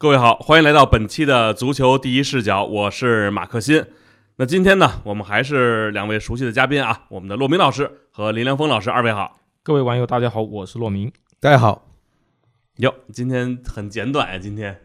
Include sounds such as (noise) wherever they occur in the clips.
各位好，欢迎来到本期的足球第一视角，我是马克新。那今天呢，我们还是两位熟悉的嘉宾啊，我们的骆明老师和林良锋老师，二位好。各位网友，大家好，我是骆明。大家好。哟，今天很简短呀，今天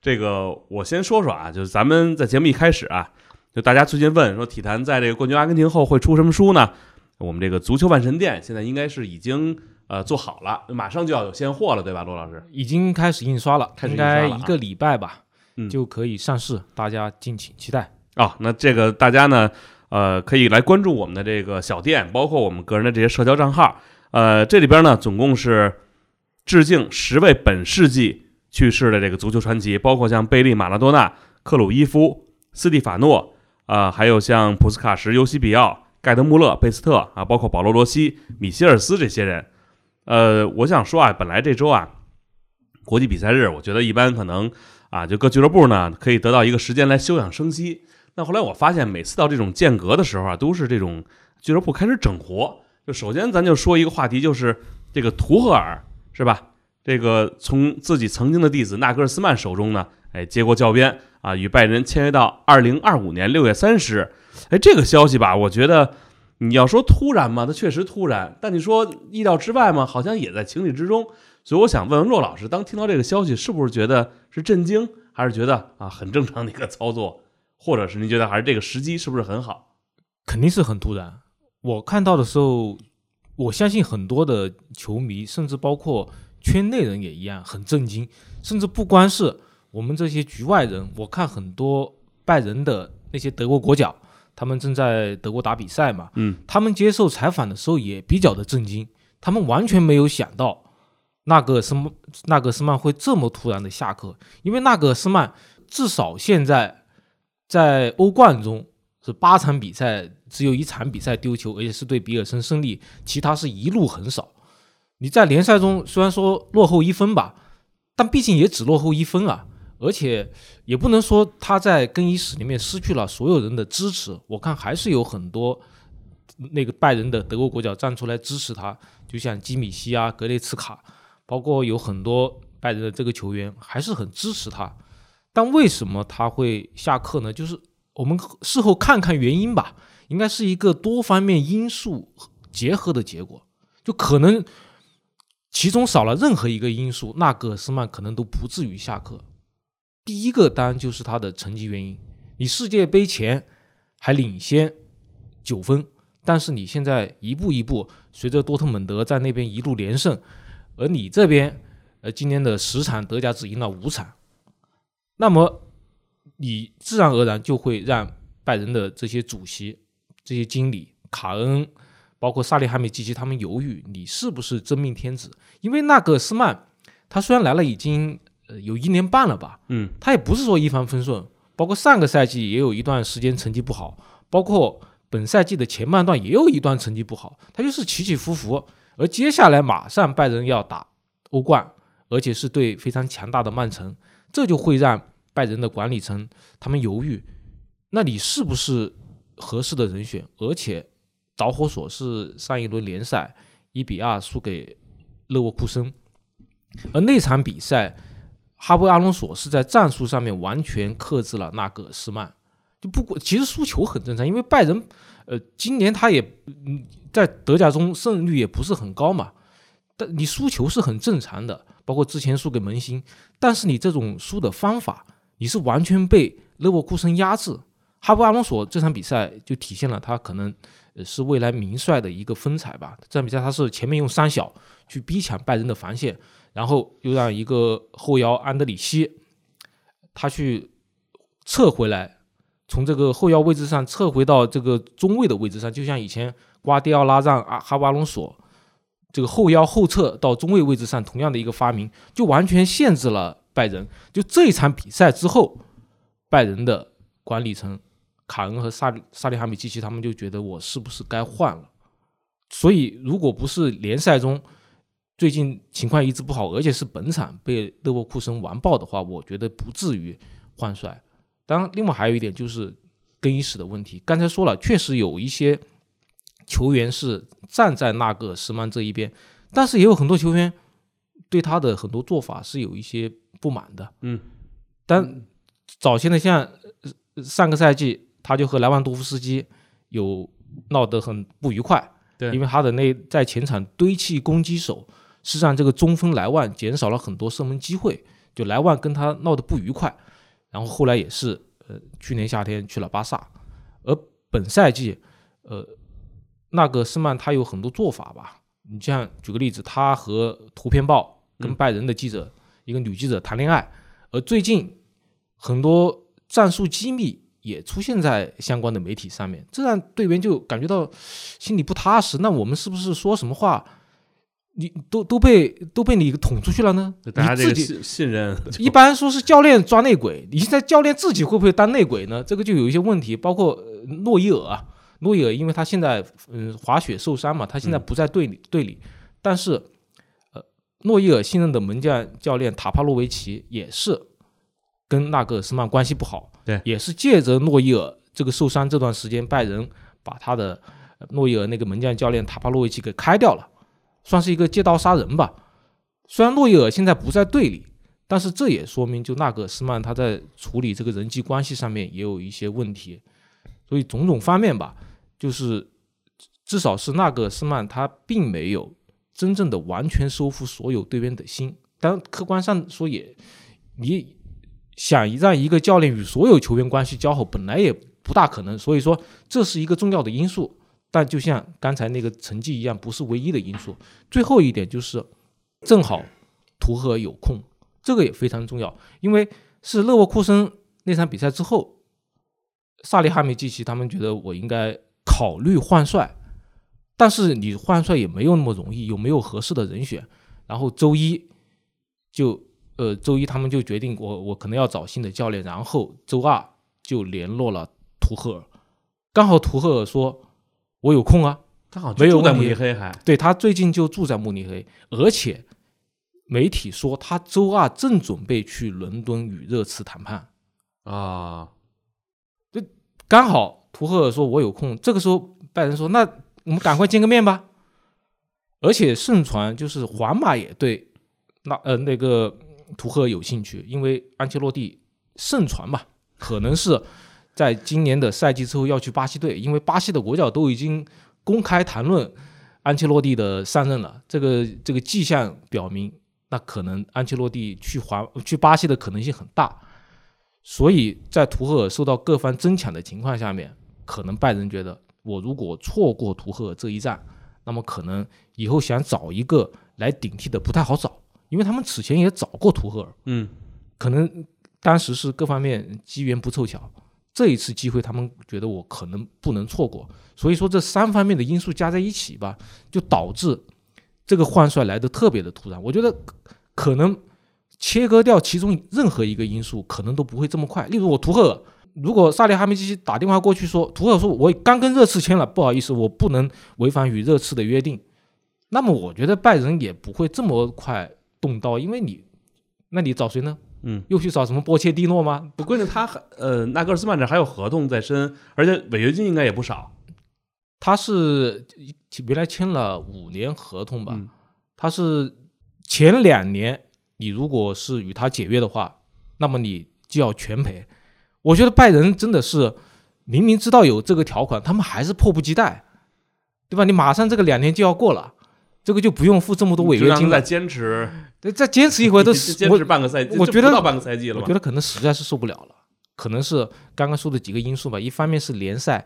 这个我先说说啊，就是咱们在节目一开始啊，就大家最近问说体坛在这个冠军阿根廷后会出什么书呢？我们这个足球万神殿现在应该是已经。呃，做好了，马上就要有现货了，对吧，罗老师？已经开始印刷了，应该一个礼拜吧，就可以上市，大家敬请期待啊。那这个大家呢，呃，可以来关注我们的这个小店，包括我们个人的这些社交账号。呃，这里边呢，总共是致敬十位本世纪去世的这个足球传奇，包括像贝利、马拉多纳、克鲁伊夫、斯蒂法诺啊，还有像普斯卡什、尤西比奥、盖德穆勒、贝斯特啊，包括保罗罗西、米歇尔斯这些人。呃，我想说啊，本来这周啊，国际比赛日，我觉得一般可能啊，就各俱乐部呢可以得到一个时间来休养生息。那后来我发现，每次到这种间隔的时候啊，都是这种俱乐部开始整活。就首先咱就说一个话题，就是这个图赫尔是吧？这个从自己曾经的弟子纳格尔斯曼手中呢，哎，接过教鞭啊，与拜仁签约到二零二五年六月三十日。哎，这个消息吧，我觉得。你要说突然吗？它确实突然，但你说意料之外吗？好像也在情理之中。所以我想问问骆老师，当听到这个消息，是不是觉得是震惊，还是觉得啊很正常的一个操作，或者是您觉得还是这个时机是不是很好？肯定是很突然。我看到的时候，我相信很多的球迷，甚至包括圈内人也一样很震惊，甚至不光是我们这些局外人，我看很多拜仁的那些德国国脚。他们正在德国打比赛嘛？嗯，他们接受采访的时候也比较的震惊，他们完全没有想到纳格尔斯曼纳格尔斯曼会这么突然的下课，因为纳格尔斯曼至少现在在欧冠中是八场比赛只有一场比赛丢球，而且是对比尔森胜利，其他是一路横扫。你在联赛中虽然说落后一分吧，但毕竟也只落后一分啊。而且也不能说他在更衣室里面失去了所有人的支持，我看还是有很多那个拜仁的德国国脚站出来支持他，就像基米希啊、格雷茨卡，包括有很多拜仁的这个球员还是很支持他。但为什么他会下课呢？就是我们事后看看原因吧，应该是一个多方面因素结合的结果，就可能其中少了任何一个因素，那格斯曼可能都不至于下课。第一个当然就是他的成绩原因，你世界杯前还领先九分，但是你现在一步一步随着多特蒙德在那边一路连胜，而你这边呃今年的十场德甲只赢了五场，那么你自然而然就会让拜仁的这些主席、这些经理卡恩，包括萨利哈米基奇他们犹豫，你是不是真命天子？因为纳格斯曼他虽然来了已经。呃，有一年半了吧？嗯，他也不是说一帆风顺，包括上个赛季也有一段时间成绩不好，包括本赛季的前半段也有一段成绩不好，他就是起起伏伏。而接下来马上拜仁要打欧冠，而且是对非常强大的曼城，这就会让拜仁的管理层他们犹豫，那你是不是合适的人选？而且导火索是上一轮联赛一比二输给勒沃库森，而那场比赛。哈维·阿隆索是在战术上面完全克制了纳格尔斯曼，就不过其实输球很正常，因为拜仁，呃，今年他也嗯在德甲中胜率也不是很高嘛，但你输球是很正常的，包括之前输给门兴，但是你这种输的方法，你是完全被勒沃库森压制。哈维·阿隆索这场比赛就体现了他可能是未来名帅的一个风采吧。这场比赛他是前面用三小去逼抢拜仁的防线。然后又让一个后腰安德里希，他去撤回来，从这个后腰位置上撤回到这个中卫的位置上，就像以前瓜迪奥拉让阿哈瓦隆索这个后腰后撤到中卫位置上同样的一个发明，就完全限制了拜仁。就这一场比赛之后，拜仁的管理层卡恩和萨萨利哈米基奇他们就觉得我是不是该换了？所以如果不是联赛中，最近情况一直不好，而且是本场被勒沃库森完爆的话，我觉得不至于换帅。当然，另外还有一点就是更衣室的问题。刚才说了，确实有一些球员是站在纳格尔斯曼这一边，但是也有很多球员对他的很多做法是有一些不满的。嗯，但早先的像呃上个赛季，他就和莱万多夫斯基有闹得很不愉快，对因为他的那在前场堆砌攻击手，是让这个中锋莱万减少了很多射门机会，就莱万跟他闹得不愉快，然后后来也是呃去年夏天去了巴萨，而本赛季呃那个施曼他有很多做法吧，你像举个例子，他和图片报跟嗯拜仁的记者、一个女记者谈恋爱，而最近很多战术机密也出现在相关的媒体上面，这让队员就感觉到心里不踏实。那我们是不是说什么话，你都都被都被你捅出去了呢？就大家你自己这个信信任一般说是教练抓内鬼，你现在教练自己会不会当内鬼呢？这个就有一些问题，包括呃诺伊尔啊，诺伊尔因为他现在嗯滑雪受伤嘛，他现在不在队里、队里，但是呃诺伊尔信任的门将教练塔帕洛维奇也是跟纳格尔斯曼关系不好，对也是借着诺伊尔这个受伤这段时间，拜仁把他的呃诺伊尔那个门将教练塔帕洛维奇给开掉了，算是一个借刀杀人吧。虽然诺伊尔现在不在队里，但是这也说明，就纳格斯曼他在处理这个人际关系上面也有一些问题，所以种种方面吧，就是至少是纳格斯曼他并没有真正的完全收复所有队员的心。当然，客观上说也，你想让一个教练与所有球员关系交好，本来也不大可能。所以说，这是一个重要的因素。但就像刚才那个成绩一样，不是唯一的因素。最后一点就是，正好图赫尔有空，这个也非常重要，因为是勒沃库森那场比赛之后，萨利哈梅季奇他们觉得我应该考虑换帅，但是你换帅也没有那么容易，有没有合适的人选？然后周一就呃周一他们就决定我我可能要找新的教练，然后周二就联络了图赫尔，刚好图赫尔说我有空啊，他好像没有在慕尼黑还对他最近就住在慕尼黑，而且媒体说他周二正准备去伦敦与热刺谈判。啊，刚好图赫尔说我有空，这个时候拜仁说那我们赶快见个面吧。而且盛传就是皇马也对那呃那个图赫尔有兴趣，因为安切洛蒂盛传吧，可能是在今年的赛季之后要去巴西队，因为巴西的国脚都已经公开谈论安切洛蒂的上任了，这个这个迹象表明，那可能安切洛蒂去华去巴西的可能性很大。所以在图赫尔受到各方争抢的情况下面，可能拜仁觉得，我如果错过图赫尔这一战，那么可能以后想找一个来顶替的不太好找，因为他们此前也找过图赫尔，嗯，可能当时是各方面机缘不凑巧，这一次机会他们觉得我可能不能错过，所以说这三方面的因素加在一起吧，就导致这个换帅来的特别的突然。我觉得可能切割掉其中任何一个因素，可能都不会这么快。例如我图赫尔，如果萨利哈梅基奇打电话过去说，图赫尔说我刚跟热刺签了，不好意思，我不能违反与热刺的约定，那么我觉得拜仁也不会这么快动刀，因为你，那你找谁呢？嗯，又去找什么波切蒂诺吗？不，关键他还呃，纳格尔斯曼这还有合同在身，而且违约金应该也不少。他是原来签了五年合同吧？嗯他是前两年你如果是与他解约的话，那么你就要全赔。我觉得拜仁真的是明明知道有这个条款，他们还是迫不及待，对吧？你马上这个两年就要过了，这个就不用付这么多违约金了。坚持，对再坚持一会儿都坚 (laughs) 是坚持半个赛季，我觉得到半个赛季了吧我觉？得可能实在是受不了了，可能是刚刚说的几个因素吧。一方面是联赛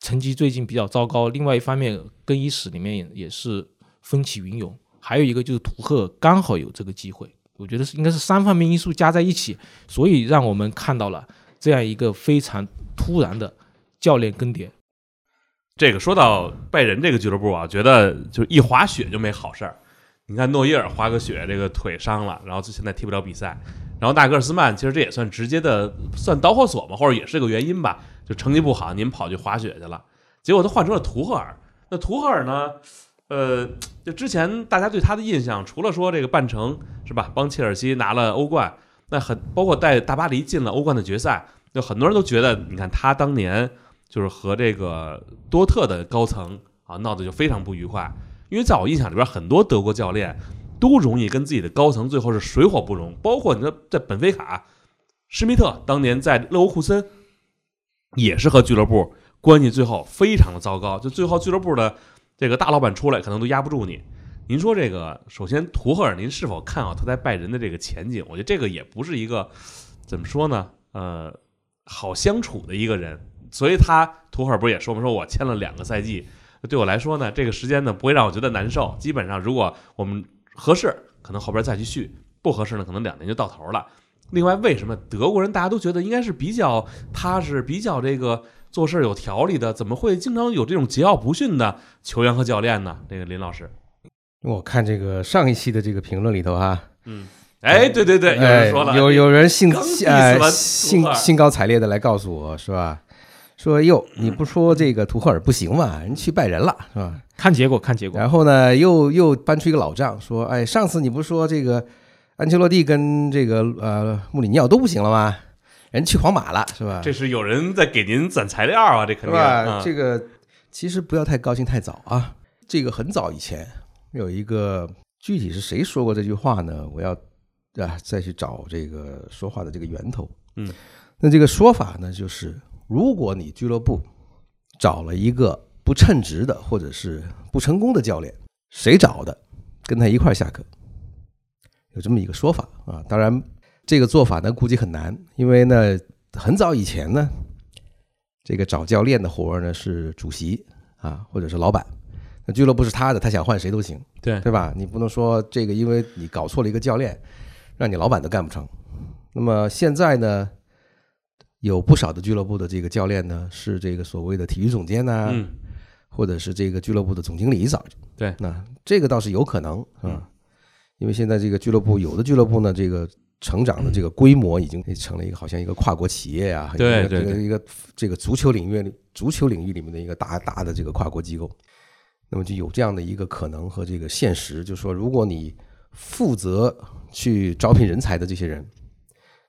成绩最近比较糟糕，另外一方面更衣室里面也也是风起云涌，还有一个就是图赫刚好有这个机会，我觉得是应该是三方面因素加在一起，所以让我们看到了这样一个非常突然的教练更迭。这个说到拜仁这个俱乐部啊，觉得就一滑雪就没好事儿。你看诺伊尔滑个雪，这个腿伤了，然后就现在踢不了比赛。然后纳格尔斯曼其实这也算直接的算导火索吧，或者也是个原因吧，就成绩不好，您跑去滑雪去了，结果他换成了图赫尔。那图赫尔呢？呃，就之前大家对他的印象，除了说这个半程是吧，帮切尔西拿了欧冠，那很包括带大巴黎进了欧冠的决赛，就很多人都觉得，你看他当年就是和这个多特的高层啊闹得就非常不愉快，因为在我印象里边，很多德国教练都容易跟自己的高层最后是水火不容，包括你说在本菲卡，施密特当年在勒沃库森也是和俱乐部关系最后非常的糟糕，就最后俱乐部的这个大老板出来可能都压不住你。您说这个，首先图赫尔，您是否看好他在拜仁的这个前景？我觉得这个也不是一个怎么说呢，呃，好相处的一个人。所以他图赫尔不是也说吗？说我签了两个赛季，对我来说呢，这个时间呢不会让我觉得难受。基本上如果我们合适，可能后边再去续；不合适呢，可能两年就到头了。另外，为什么德国人大家都觉得应该是比较踏实、比较这个做事有条理的，怎么会经常有这种桀骜不驯的球员和教练呢？这个林老师，我看这个上一期的这个评论里头啊，嗯，哎，对对对，有哎人说了，有有人兴兴图赫尔兴高采烈的来告诉我是吧？说哟，你不说这个图赫尔不行嘛？人去拜仁了是吧？看结果，看结果。然后呢，又又搬出一个老账，说哎，上次你不是说这个安切洛蒂跟这个呃穆里尼奥都不行了吗？人去皇马了是吧？这是有人在给您攒材料啊，这肯定是吧？啊这个其实不要太高兴太早啊。这个很早以前有一个具体是谁说过这句话呢？我要啊再去找这个说话的这个源头。嗯，那这个说法呢，就是如果你俱乐部找了一个不称职的或者是不成功的教练，谁找的，跟他一块儿下课，有这么一个说法啊。当然，这个做法呢估计很难，因为呢很早以前呢。这个找教练的活儿呢是主席啊，或者是老板。那俱乐部是他的，他想换谁都行，对对吧？你不能说这个，因为你搞错了一个教练，让你老板都干不成。那么现在呢，有不少的俱乐部的这个教练呢，是这个所谓的体育总监呐、嗯，或者是这个俱乐部的总经理找着。对那这个倒是有可能嗯啊，因为现在这个俱乐部有的俱乐部呢，这个成长的这个规模已经成了一个好像一个跨国企业啊，对一个一个这个足球领域足球领域里面的一个大大的这个跨国机构，那么就有这样的一个可能和这个现实，就是说，如果你负责去招聘人才的这些人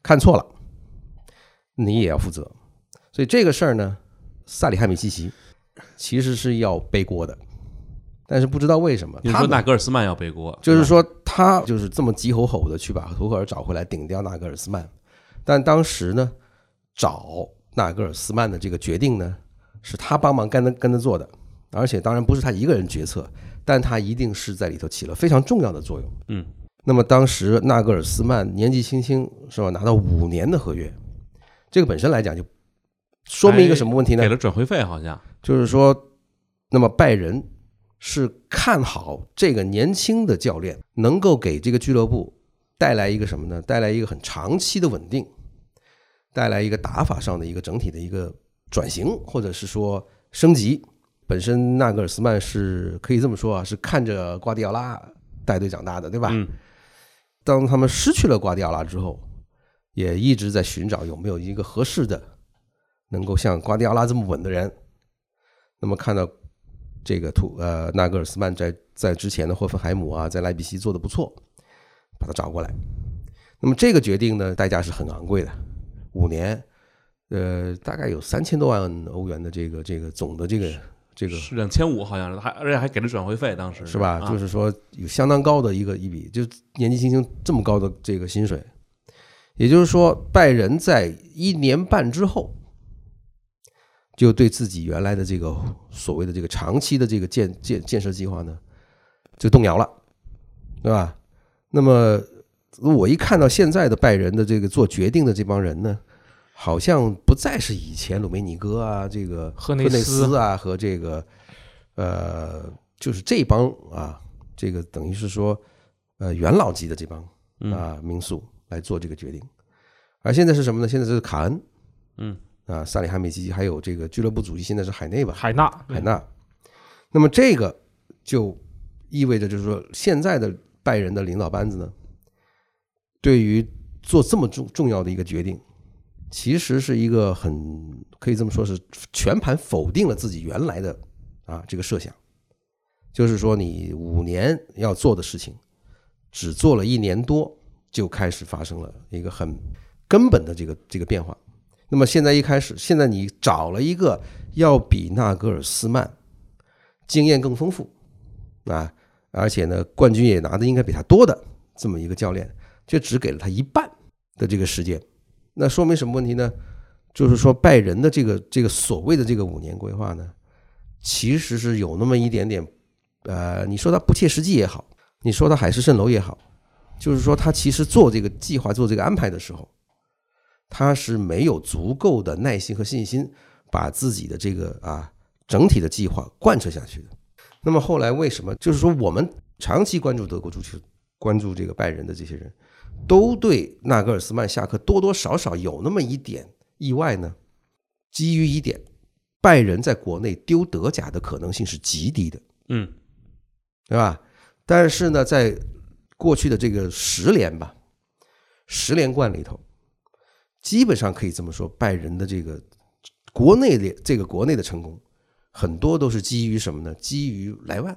看错了，你也要负责。所以这个事儿呢，萨里汉米西奇其实是要背锅的，但是不知道为什么，你说纳格尔斯曼要背锅，就是说他就是这么急吼吼的去把图赫尔找回来顶掉纳格尔斯曼，但当时呢，找纳格尔斯曼的这个决定呢，是他帮忙跟着跟着做的，而且当然不是他一个人决策，但他一定是在里头起了非常重要的作用。嗯，那么当时纳格尔斯曼年纪轻轻是吧，拿到五年的合约，这个本身来讲就说明一个什么问题呢？给了转会费，好像就是说，那么拜仁是看好这个年轻的教练能够给这个俱乐部带来一个什么呢？带来一个很长期的稳定，带来一个打法上的一个整体的一个转型，或者是说升级。本身纳格尔斯曼是可以这么说啊，是看着瓜迪奥拉带队长大的，对吧？嗯，当他们失去了瓜迪奥拉之后，也一直在寻找有没有一个合适的，能够像瓜迪奥拉这么稳的人。那么看到这个图呃纳格尔斯曼在在之前的霍芬海姆啊，在莱比锡做的不错，把他找过来。那么这个决定呢，代价是很昂贵的，五年，呃，大概有三千多万欧元的这个这个总的这个这个是两千五，好像是还而且还给了转会费，当时是吧？啊就是说有相当高的一个一笔，就年纪轻轻这么高的这个薪水，也就是说，拜仁在一年半之后，就对自己原来的这个所谓的这个长期的这个建建建设计划呢，就动摇了，对吧？那么我一看到现在的拜仁的这个做决定的这帮人呢，好像不再是以前鲁梅尼哥啊，这个内赫内斯斯啊和这个呃，就是这帮啊，这个等于是说呃元老级的这帮嗯啊民宿来做这个决定，而现在是什么呢？现在是卡恩，嗯啊，萨里哈梅基还有这个俱乐部主席现在是海内吧？海纳，海纳。那么这个就意味着，就是说，现在的拜仁的领导班子呢，对于做这么重重要的一个决定，其实是一个很可以这么说，是全盘否定了自己原来的啊这个设想，就是说，你五年要做的事情，只做了一年多，就开始发生了一个很根本的这个这个变化。那么现在一开始，现在你找了一个要比纳格尔斯曼经验更丰富啊，而且呢冠军也拿的应该比他多的这么一个教练，却只给了他一半的这个时间，那说明什么问题呢？就是说拜仁的这个这个所谓的这个五年规划呢，其实是有那么一点点，呃，你说它不切实际也好，你说它海市蜃楼也好，就是说他其实做这个计划、做这个安排的时候，他是没有足够的耐心和信心，把自己的这个啊整体的计划贯彻下去的。那么后来为什么？就是说我们长期关注德国足球、关注这个拜仁的这些人，都对纳格尔斯曼下课多多少少有那么一点意外呢？基于一点，拜仁在国内丢德甲的可能性是极低的，嗯对吧？但是呢，在过去的这个十连吧，十连冠里头，基本上可以这么说，拜仁的这个国内的这个国内的成功，很多都是基于什么呢？基于莱万，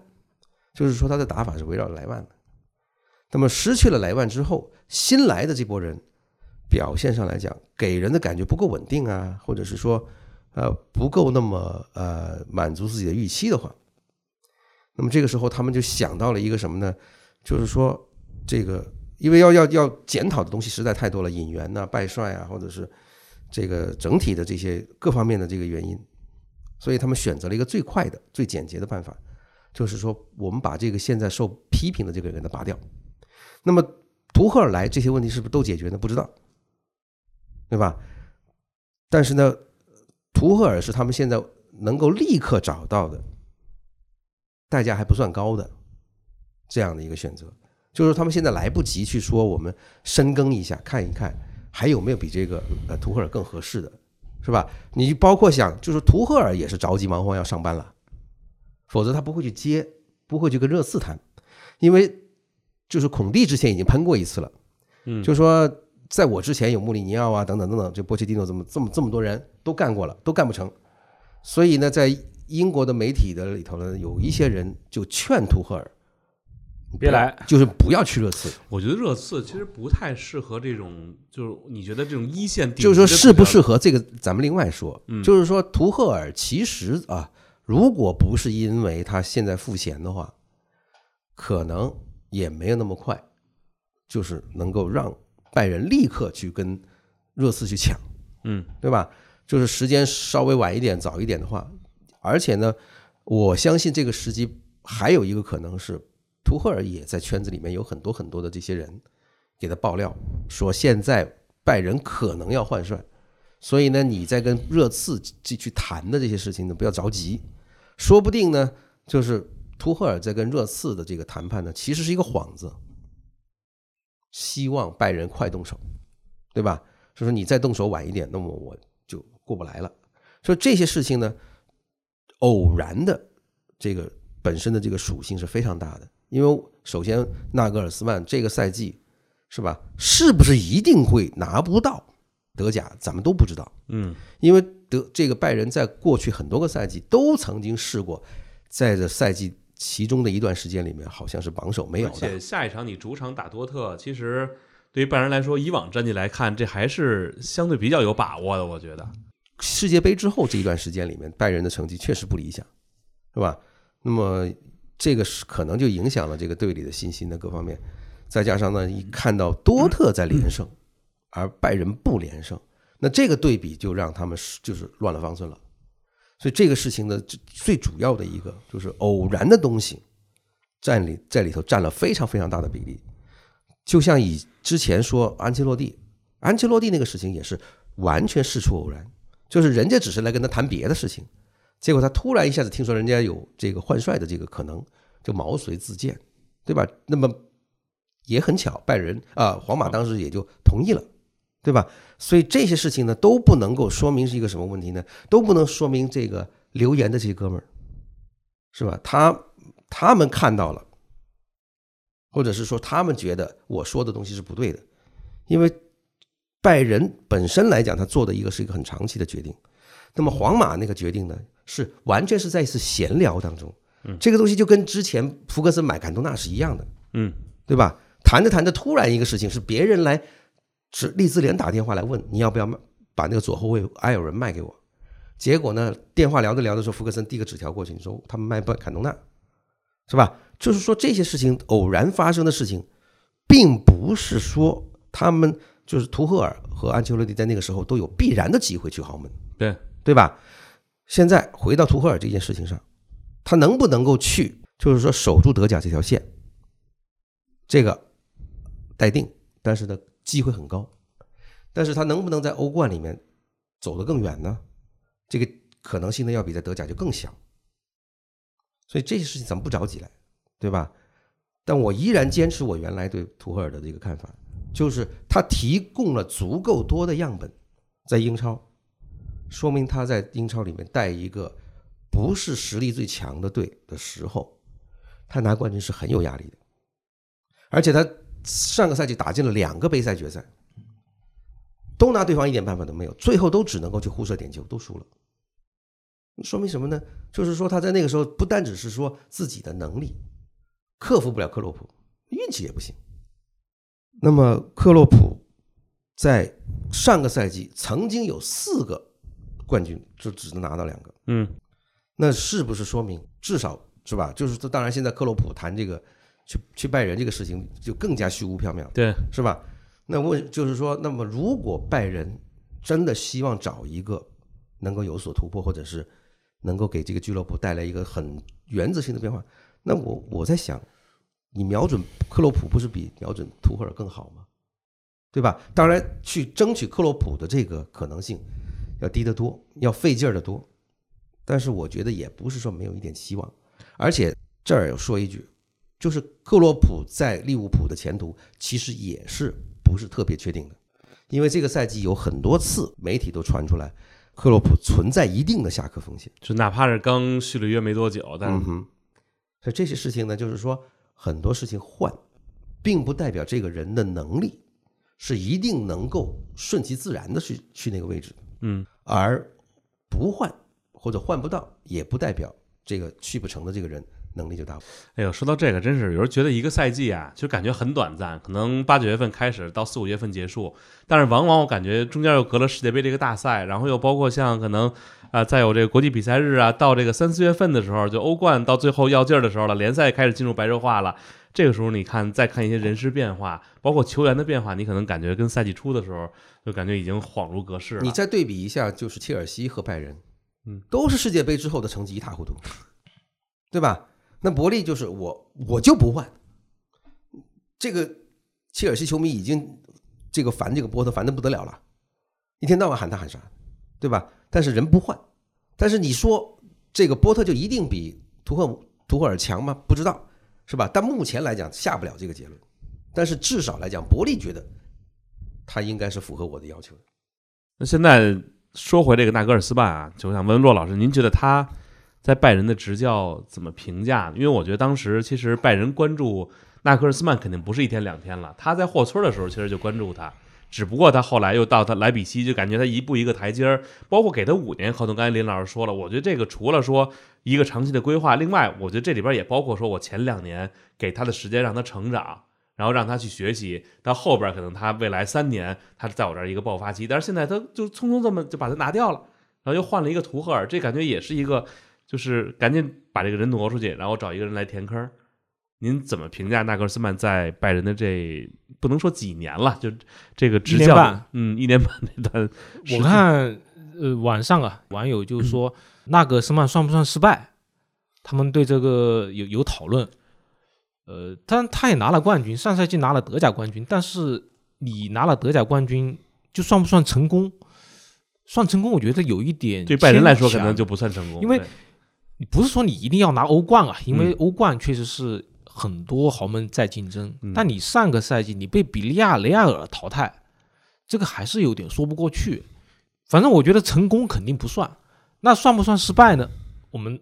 就是说他的打法是围绕莱万的。那么失去了莱万之后，新来的这波人表现上来讲，给人的感觉不够稳定啊，或者是说呃不够那么呃满足自己的预期的话，那么这个时候他们就想到了一个什么呢？就是说这个因为要要要检讨的东西实在太多了，引援呐、拜帅啊，或者是这个整体的这些各方面的这个原因，所以他们选择了一个最快的、最简洁的办法，就是说我们把这个现在受批评的这个人给他拔掉。那么图赫尔来这些问题是不是都解决呢？不知道，对吧？但是呢，图赫尔是他们现在能够立刻找到的，代价还不算高的这样的一个选择，就是他们现在来不及去说我们深耕一下，看一看还有没有比这个呃图赫尔更合适的，是吧？你包括想，就是图赫尔也是着急忙慌要上班了，否则他不会去接，不会去跟热刺谈，因为就是孔蒂之前已经喷过一次了，嗯，就说在我之前有穆里尼奥啊等等等等，就波切蒂诺这么这么这么多人都干过了，都干不成，所以呢，在英国的媒体的里头呢，有一些人就劝图赫尔别来，就是不要去热刺，我觉得热刺其实不太适合这种，就是你觉得这种一线就是说适不适合这个，咱们另外说。嗯就是说图赫尔其实啊，如果不是因为他现在赋闲的话，可能也没有那么快，就是能够让拜仁立刻去跟热刺去抢。嗯对吧？就是时间稍微晚一点、早一点的话，而且呢，我相信这个时机还有一个可能是，图赫尔也在圈子里面有很多很多的这些人给他爆料，说现在拜仁可能要换帅，所以呢，你在跟热刺去去谈的这些事情呢，不要着急，说不定呢，就是图赫尔在跟热刺的这个谈判呢，其实是一个幌子，希望拜仁快动手，对吧？就说你再动手晚一点，那么我就过不来了。所以这些事情呢，偶然的这个本身的这个属性是非常大的。因为首先纳格尔斯曼这个赛季是吧，是不是一定会拿不到德甲，咱们都不知道。嗯因为德这个拜仁在过去很多个赛季都曾经试过，在这赛季其中的一段时间里面，好像是榜首没有而且。下一场你主场打多特，其实对于拜仁来说，以往战绩来看，这还是相对比较有把握的，我觉得。世界杯之后这一段时间里面，拜仁的成绩确实不理想，是吧？那么这个是可能就影响了这个队里的信心的各方面，再加上呢，一看到多特在连胜，而拜仁不连胜，那这个对比就让他们是就是乱了方寸了。所以这个事情呢，最最主要的一个就是偶然的东西占里在里头占了非常非常大的比例。就像以之前说安切洛蒂，安切洛蒂那个事情也是完全事出偶然，就是人家只是来跟他谈别的事情，结果他突然一下子听说人家有这个换帅的这个可能，就毛遂自荐，对吧？那么也很巧，拜仁啊、皇马当时也就同意了，对吧？所以这些事情呢都不能够说明是一个什么问题呢？都不能说明这个留言的这些哥们儿，是吧？他他们看到了，或者是说他们觉得我说的东西是不对的，因为拜仁本身来讲，他做的一个是一个很长期的决定。那么皇马那个决定呢，是完全是在一次闲聊当中，这个东西就跟之前福克斯买坎通纳是一样的，嗯对吧？谈着谈着，突然一个事情是别人来，是利兹联打电话来问你要不要卖把那个左后卫埃尔文卖给我。结果呢，电话聊着聊着说，福克森递个纸条过去，你说他们卖不坎通纳，是吧？就是说这些事情偶然发生的事情，并不是说他们就是图赫尔和安切洛蒂在那个时候都有必然的机会去豪门，对对吧？现在回到图赫尔这件事情上，他能不能够去，就是说守住德甲这条线，这个待定，但是呢，机会很高。但是他能不能在欧冠里面走得更远呢？这个可能性呢，要比在德甲就更小。所以这些事情咱们不着急来，对吧？但我依然坚持我原来对图赫尔的这个看法，就是他提供了足够多的样本在英超，说明他在英超里面带一个不是实力最强的队的时候，他拿冠军是很有压力的。而且他上个赛季打进了两个杯赛决赛，都拿对方一点办法都没有，最后都只能够去互射点球，都输了。说明什么呢？就是说他在那个时候不单只是说自己的能力克服不了克洛普，运气也不行。那么克洛普在上个赛季曾经有四个冠军，就只能拿到两个。嗯，那是不是说明至少是吧？就是当然，现在克洛普谈这个去去拜仁这个事情就更加虚无缥缈，对，是吧？那问就是说，那么如果拜仁真的希望找一个能够有所突破，或者是能够给这个俱乐部带来一个很原则性的变化，那我我在想，你瞄准克洛普不是比瞄准图赫尔更好吗？对吧？当然，去争取克洛普的这个可能性要低得多，要费劲儿的多。但是我觉得也不是说没有一点希望，而且这儿要说一句，就是克洛普在利物浦的前途其实也是不是特别确定的，因为这个赛季有很多次媒体都传出来，克洛普存在一定的下课风险。就哪怕是刚续了约没多久，但是所以这些事情呢，就是说很多事情换，并不代表这个人的能力是一定能够顺其自然的去去那个位置的，嗯，而不换或者换不到，也不代表这个去不成的这个人能力就大。哎呦，说到这个，真是有时候觉得一个赛季啊，就感觉很短暂，可能八九月份开始到四五月份结束，但是往往我感觉中间又隔了世界杯这个大赛，然后又包括像可能啊、再有这个国际比赛日啊，到这个三四月份的时候，就欧冠到最后要劲儿的时候了，联赛开始进入白热化了。这个时候，你看再看一些人事变化，包括球员的变化，你可能感觉跟赛季初的时候就感觉已经恍如隔世了。你再对比一下，就是切尔西和拜仁，嗯，都是世界杯之后的成绩一塌糊涂，对吧？那伯利就是我，我就不换。这个切尔西球迷已经这个烦这个波特烦的不得了了，一天到晚喊他喊啥，对吧？但是人不换，但是你说这个波特就一定比图赫图赫尔强吗？不知道，是吧？但目前来讲下不了这个结论，但是至少来讲，伯利觉得他应该是符合我的要求。那现在说回这个纳格尔斯曼啊，就想问问骆老师，您觉得他在拜仁的执教怎么评价？因为我觉得当时其实拜仁关注纳格尔斯曼肯定不是一天两天了，他在霍村的时候其实就关注他，只不过他后来又到他莱比锡，就感觉他一步一个台阶儿，包括给他五年合同。刚才林老师说了，我觉得这个除了说一个长期的规划，另外我觉得这里边也包括说我前两年给他的时间让他成长。然后让他去学习，到后边可能他未来三年他在我这儿一个爆发期，但是现在他就匆匆这么就把他拿掉了，然后又换了一个图赫尔，这感觉也是一个就是赶紧把这个人挪出去，然后找一个人来填坑。您怎么评价纳格尔斯曼在拜仁的这不能说几年了，就这个执教嗯，一年半那段，我看呃网上啊，网友就说纳格斯曼算不算失败？他们对这个有有讨论。呃，但他也拿了冠军，上赛季拿了德甲冠军，但是你拿了德甲冠军，就算不算成功？算成功，我觉得有一点对拜仁来说可能就不算成功，因为你不是说你一定要拿欧冠啊，因为嗯欧冠确实是很多豪门在竞争，嗯但你上个赛季你被比利亚雷亚尔淘汰，这个还是有点说不过去。反正我觉得成功肯定不算，那算不算失败呢？我们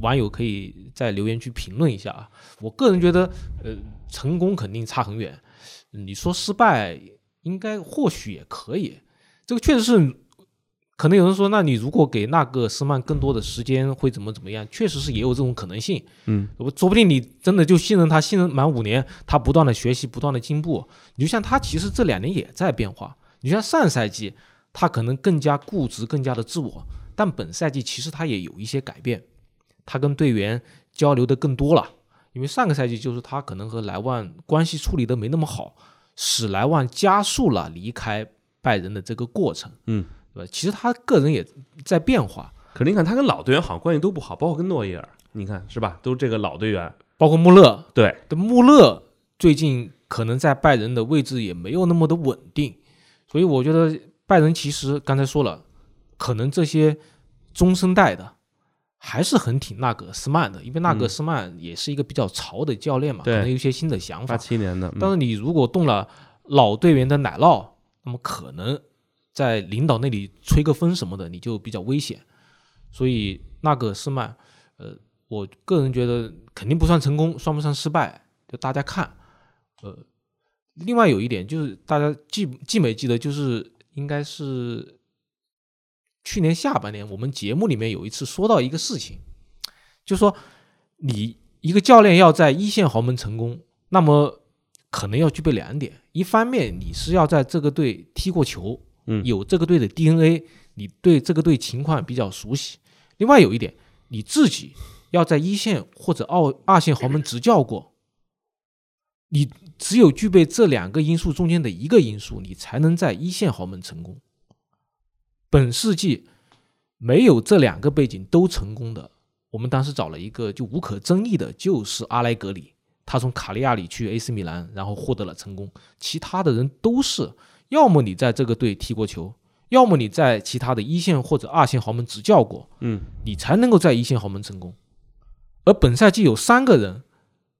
网友可以在留言区评论一下啊。我个人觉得，呃，成功肯定差很远。你说失败，应该或许也可以。这个确实是，可能有人说，那你如果给那个斯曼更多的时间，会怎么怎么样？确实是也有这种可能性。嗯，我说不定你真的就信任他，信任满五年，他不断的学习，不断的进步。你就像他其实这两年也在变化。你像上赛季，他可能更加固执，更加的自我，但本赛季其实他也有一些改变，他跟队员交流的更多了。因为上个赛季就是他可能和莱万关系处理的没那么好，使莱万加速了离开拜仁的这个过程，嗯，对吧？其实他个人也在变化，可是你看他跟老队员好像关系都不好，包括跟诺伊尔，你看是吧？都是这个老队员，包括穆勒，对，的穆勒最近可能在拜仁的位置也没有那么的稳定，所以我觉得拜仁其实刚才说了，可能这些中生代的还是很挺纳格斯曼的，因为纳格斯曼也是一个比较潮的教练嘛，对可能有一些新的想法八。七年的，嗯但是你如果动了老队员的奶酪，那么可能在领导那里吹个风什么的，你就比较危险。所以纳格斯曼，呃，我个人觉得肯定不算成功，算不算失败，就大家看。呃，另外有一点就是大家记记没记得，就是应该是去年下半年我们节目里面有一次说到一个事情，就说你一个教练要在一线豪门成功，那么可能要具备两点：一方面你是要在这个队踢过球，嗯有这个队的 DNA，你对这个队情况比较熟悉；另外有一点，你自己要在一线或者二二线豪门执教过。你只有具备这两个因素中间的一个因素，你才能在一线豪门成功。本世纪没有这两个背景都成功的，我们当时找了一个就无可争议的，就是阿莱格里，他从卡利亚里去 AC 米兰，然后获得了成功。其他的人都是，要么你在这个队踢过球，要么你在其他的一线或者二线豪门执教过，嗯，你才能够在一线豪门成功。而本赛季有三个人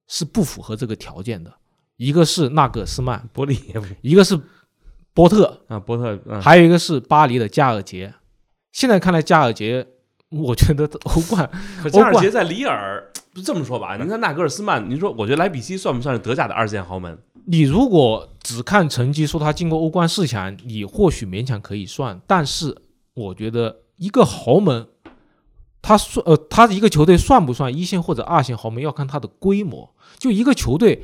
是不符合这个条件的，一个是纳格斯曼，伯利 (laughs) 一个是波特，啊，波特，嗯，还有一个是巴黎的加尔杰。现在看来，加尔杰，我觉得欧冠 (laughs) 可加尔杰在里尔不这么说吧？您看纳格尔斯曼，您说我觉得莱比锡算不算是德甲的二线豪门？你如果只看成绩，说他进过欧冠四强，你或许勉强可以算。但是我觉得一个豪门，他算呃，他一个球队算不算一线或者二线豪门，要看他的规模。就一个球队，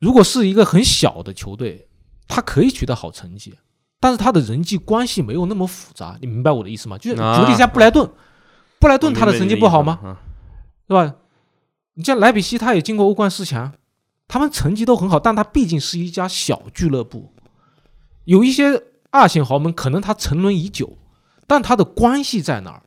如果是一个很小的球队，他可以取得好成绩，但是他的人际关系没有那么复杂。你明白我的意思吗？就是啊举个例子，像布莱顿，布莱顿他的成绩不好吗？啊，对吧？你像莱比锡，他也进过欧冠四强，他们成绩都很好，但他毕竟是一家小俱乐部，有一些二线豪门可能他沉沦已久，但他的关系在哪儿？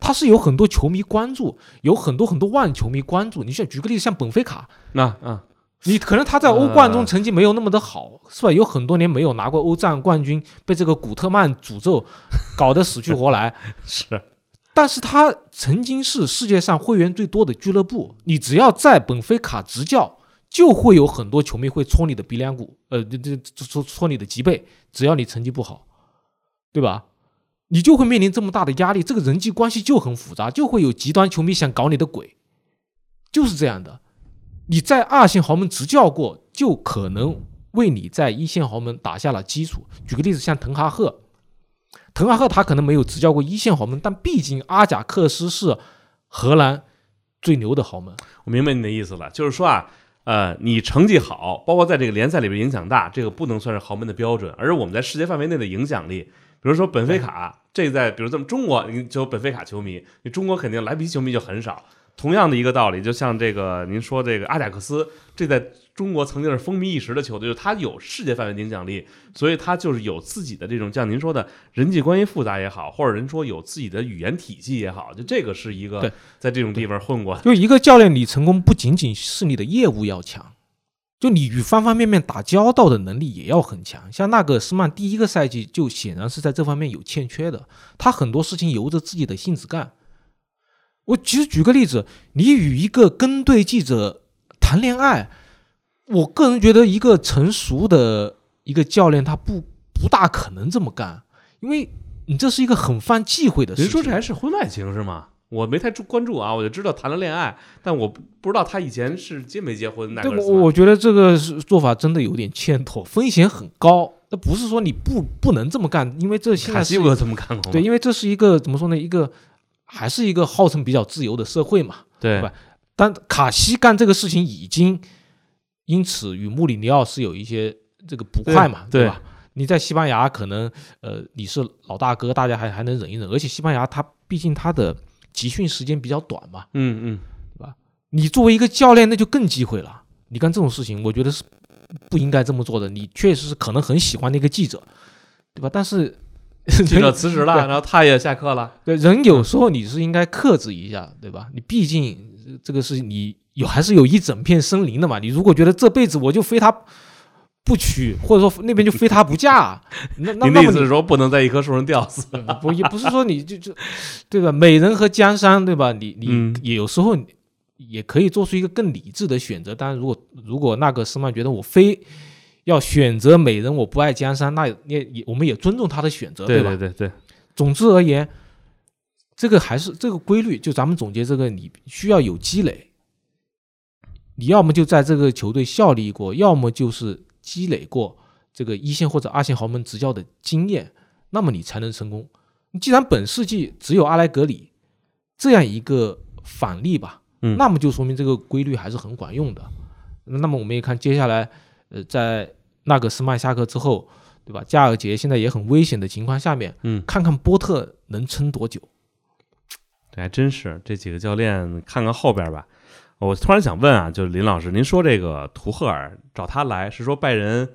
他是有很多球迷关注，有很多很多万球迷关注。你像举个例子，像本菲卡，那啊，你可能他在欧冠中成绩没有那么的好，是吧？有很多年没有拿过欧战冠军，被这个古特曼诅咒，搞得死去活来。(laughs) 是但是他曾经是世界上会员最多的俱乐部，你只要在本菲卡执教，就会有很多球迷会戳你的鼻梁骨，呃，这这戳戳你的脊背，只要你成绩不好，对吧？你就会面临这么大的压力，这个人际关系就很复杂，就会有极端球迷想搞你的鬼，就是这样的。你在二线豪门执教过，就可能为你在一线豪门打下了基础。举个例子，像滕哈赫，滕哈赫他可能没有执教过一线豪门，但毕竟阿贾克斯是荷兰最牛的豪门。我明白你的意思了，就是说啊，呃，你成绩好，包括在这个联赛里边影响大，这个不能算是豪门的标准，而是我们在世界范围内的影响力，比如说本菲卡，这在比如咱们中国，你就本菲卡球迷，你中国肯定莱比锡球迷就很少。同样的一个道理，就像这个您说这个阿贾克斯，这在中国曾经是风靡一时的球队，就是它有世界范围的影响力，所以他就是有自己的这种像您说的人际关系复杂也好，或者人说有自己的语言体系也好，就这个是一个在这种地方混过，就一个教练，你成功不仅仅是你的业务要强，就你与方方面面打交道的能力也要很强。像纳格尔斯曼第一个赛季就显然是在这方面有欠缺的，他很多事情由着自己的性子干。我其实举个例子，你与一个跟队记者谈恋爱，我个人觉得一个成熟的一个教练他不不大可能这么干，因为你这是一个很犯忌讳的事情。您说这还是婚外情是吗？我没太注关注啊，我就知道谈了恋爱，但我不不知道他以前是结没结婚。奈对，我我觉得这个是做法真的有点欠妥，风险很高。那不是说你不不能这么干，因为这现在是卡西不这么干过？对，因为这是一个怎么说呢？一个还是一个号称比较自由的社会嘛。对吧但卡西干这个事情已经因此与穆里尼奥是有一些这个不快嘛，对吧？你在西班牙可能呃你是老大哥，大家还还能忍一忍，而且西班牙它毕竟它的集训时间比较短嘛，嗯嗯，对吧你作为一个教练，那就更忌讳了。你干这种事情，我觉得是不应该这么做的，你确实是可能很喜欢那个记者，对吧？但是 (laughs) 记者辞职了，然后他也下课了。对人有时候你是应该克制一下，对吧？你毕竟这个是你有还是有一整片森林的嘛。你如果觉得这辈子我就非他不娶，或者说那边就非他不嫁，那那 (laughs) 那么你的意思是说不能在一棵树上吊死？(laughs) 不也不是说你就就对吧？美人和江山，对吧？你你有时候你也可以做出一个更理智的选择。当然，如果如果那个斯曼觉得我非要选择美人，我不爱江山，那也也我们也尊重他的选择，对吧？对对对，总之而言，这个还是这个规律，就咱们总结这个，你需要有积累。你要么就在这个球队效力过，要么就是积累过这个一线或者二线豪门执教的经验，那么你才能成功。既然本世纪只有阿莱格里这样一个反例吧，嗯那么就说明这个规律还是很管用的。那么我们也看接下来，呃，在纳格斯曼下课之后，对吧？加尔杰现在也很危险的情况下面，嗯，看看波特能撑多久。这还真是这几个教练，看看后边吧。我突然想问啊，就是林老师，您说这个图赫尔找他来，是说拜仁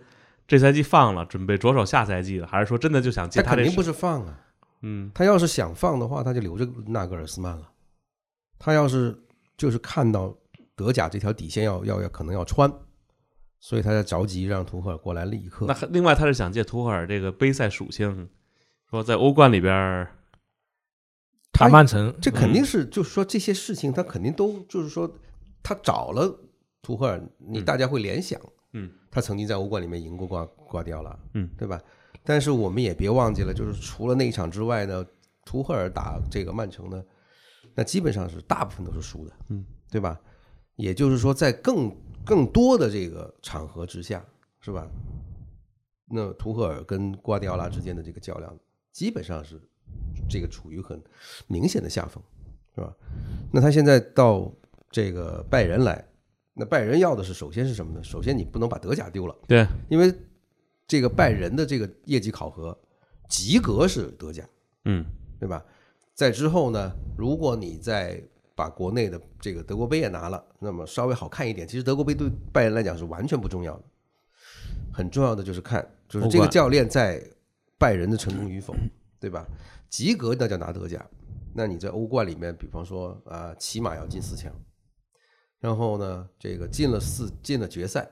这赛季放了，准备着手下赛季了，还是说真的就想接他这肯定不是放啊，嗯他要是想放的话，他就留着纳格尔斯曼了。他要是就是看到德甲这条底线要要要可能要穿，所以他在着急让图赫尔过来立刻那。另外他是想借图赫尔这个杯赛属性，说在欧冠里边儿，打曼城，这肯定是就是说这些事情，他肯定都就是说他找了图赫尔，你嗯大家会联想，嗯，他曾经在欧冠里面赢过瓜瓜迪奥拉，嗯，对吧？但是我们也别忘记了，就是除了那一场之外呢，图赫尔打这个曼城呢，那基本上是大部分都是输的，嗯，对吧？也就是说，在更更多的这个场合之下，是吧？那图赫尔跟瓜迪奥拉之间的这个较量，基本上是这个处于很明显的下风，是吧？那他现在到这个拜仁来，那拜仁要的是首先是什么呢？首先你不能把德甲丢了，对，因为这个拜仁的这个业绩考核及格是德甲，嗯对吧？在之后呢，如果你再把国内的这个德国杯也拿了，那么稍微好看一点。其实德国杯对拜仁来讲是完全不重要的，很重要的就是看就是这个教练在拜仁的成功与否，对吧？及格那叫拿德甲，那你在欧冠里面，比方说啊、起码要进四强，然后呢，这个进了四进了决赛，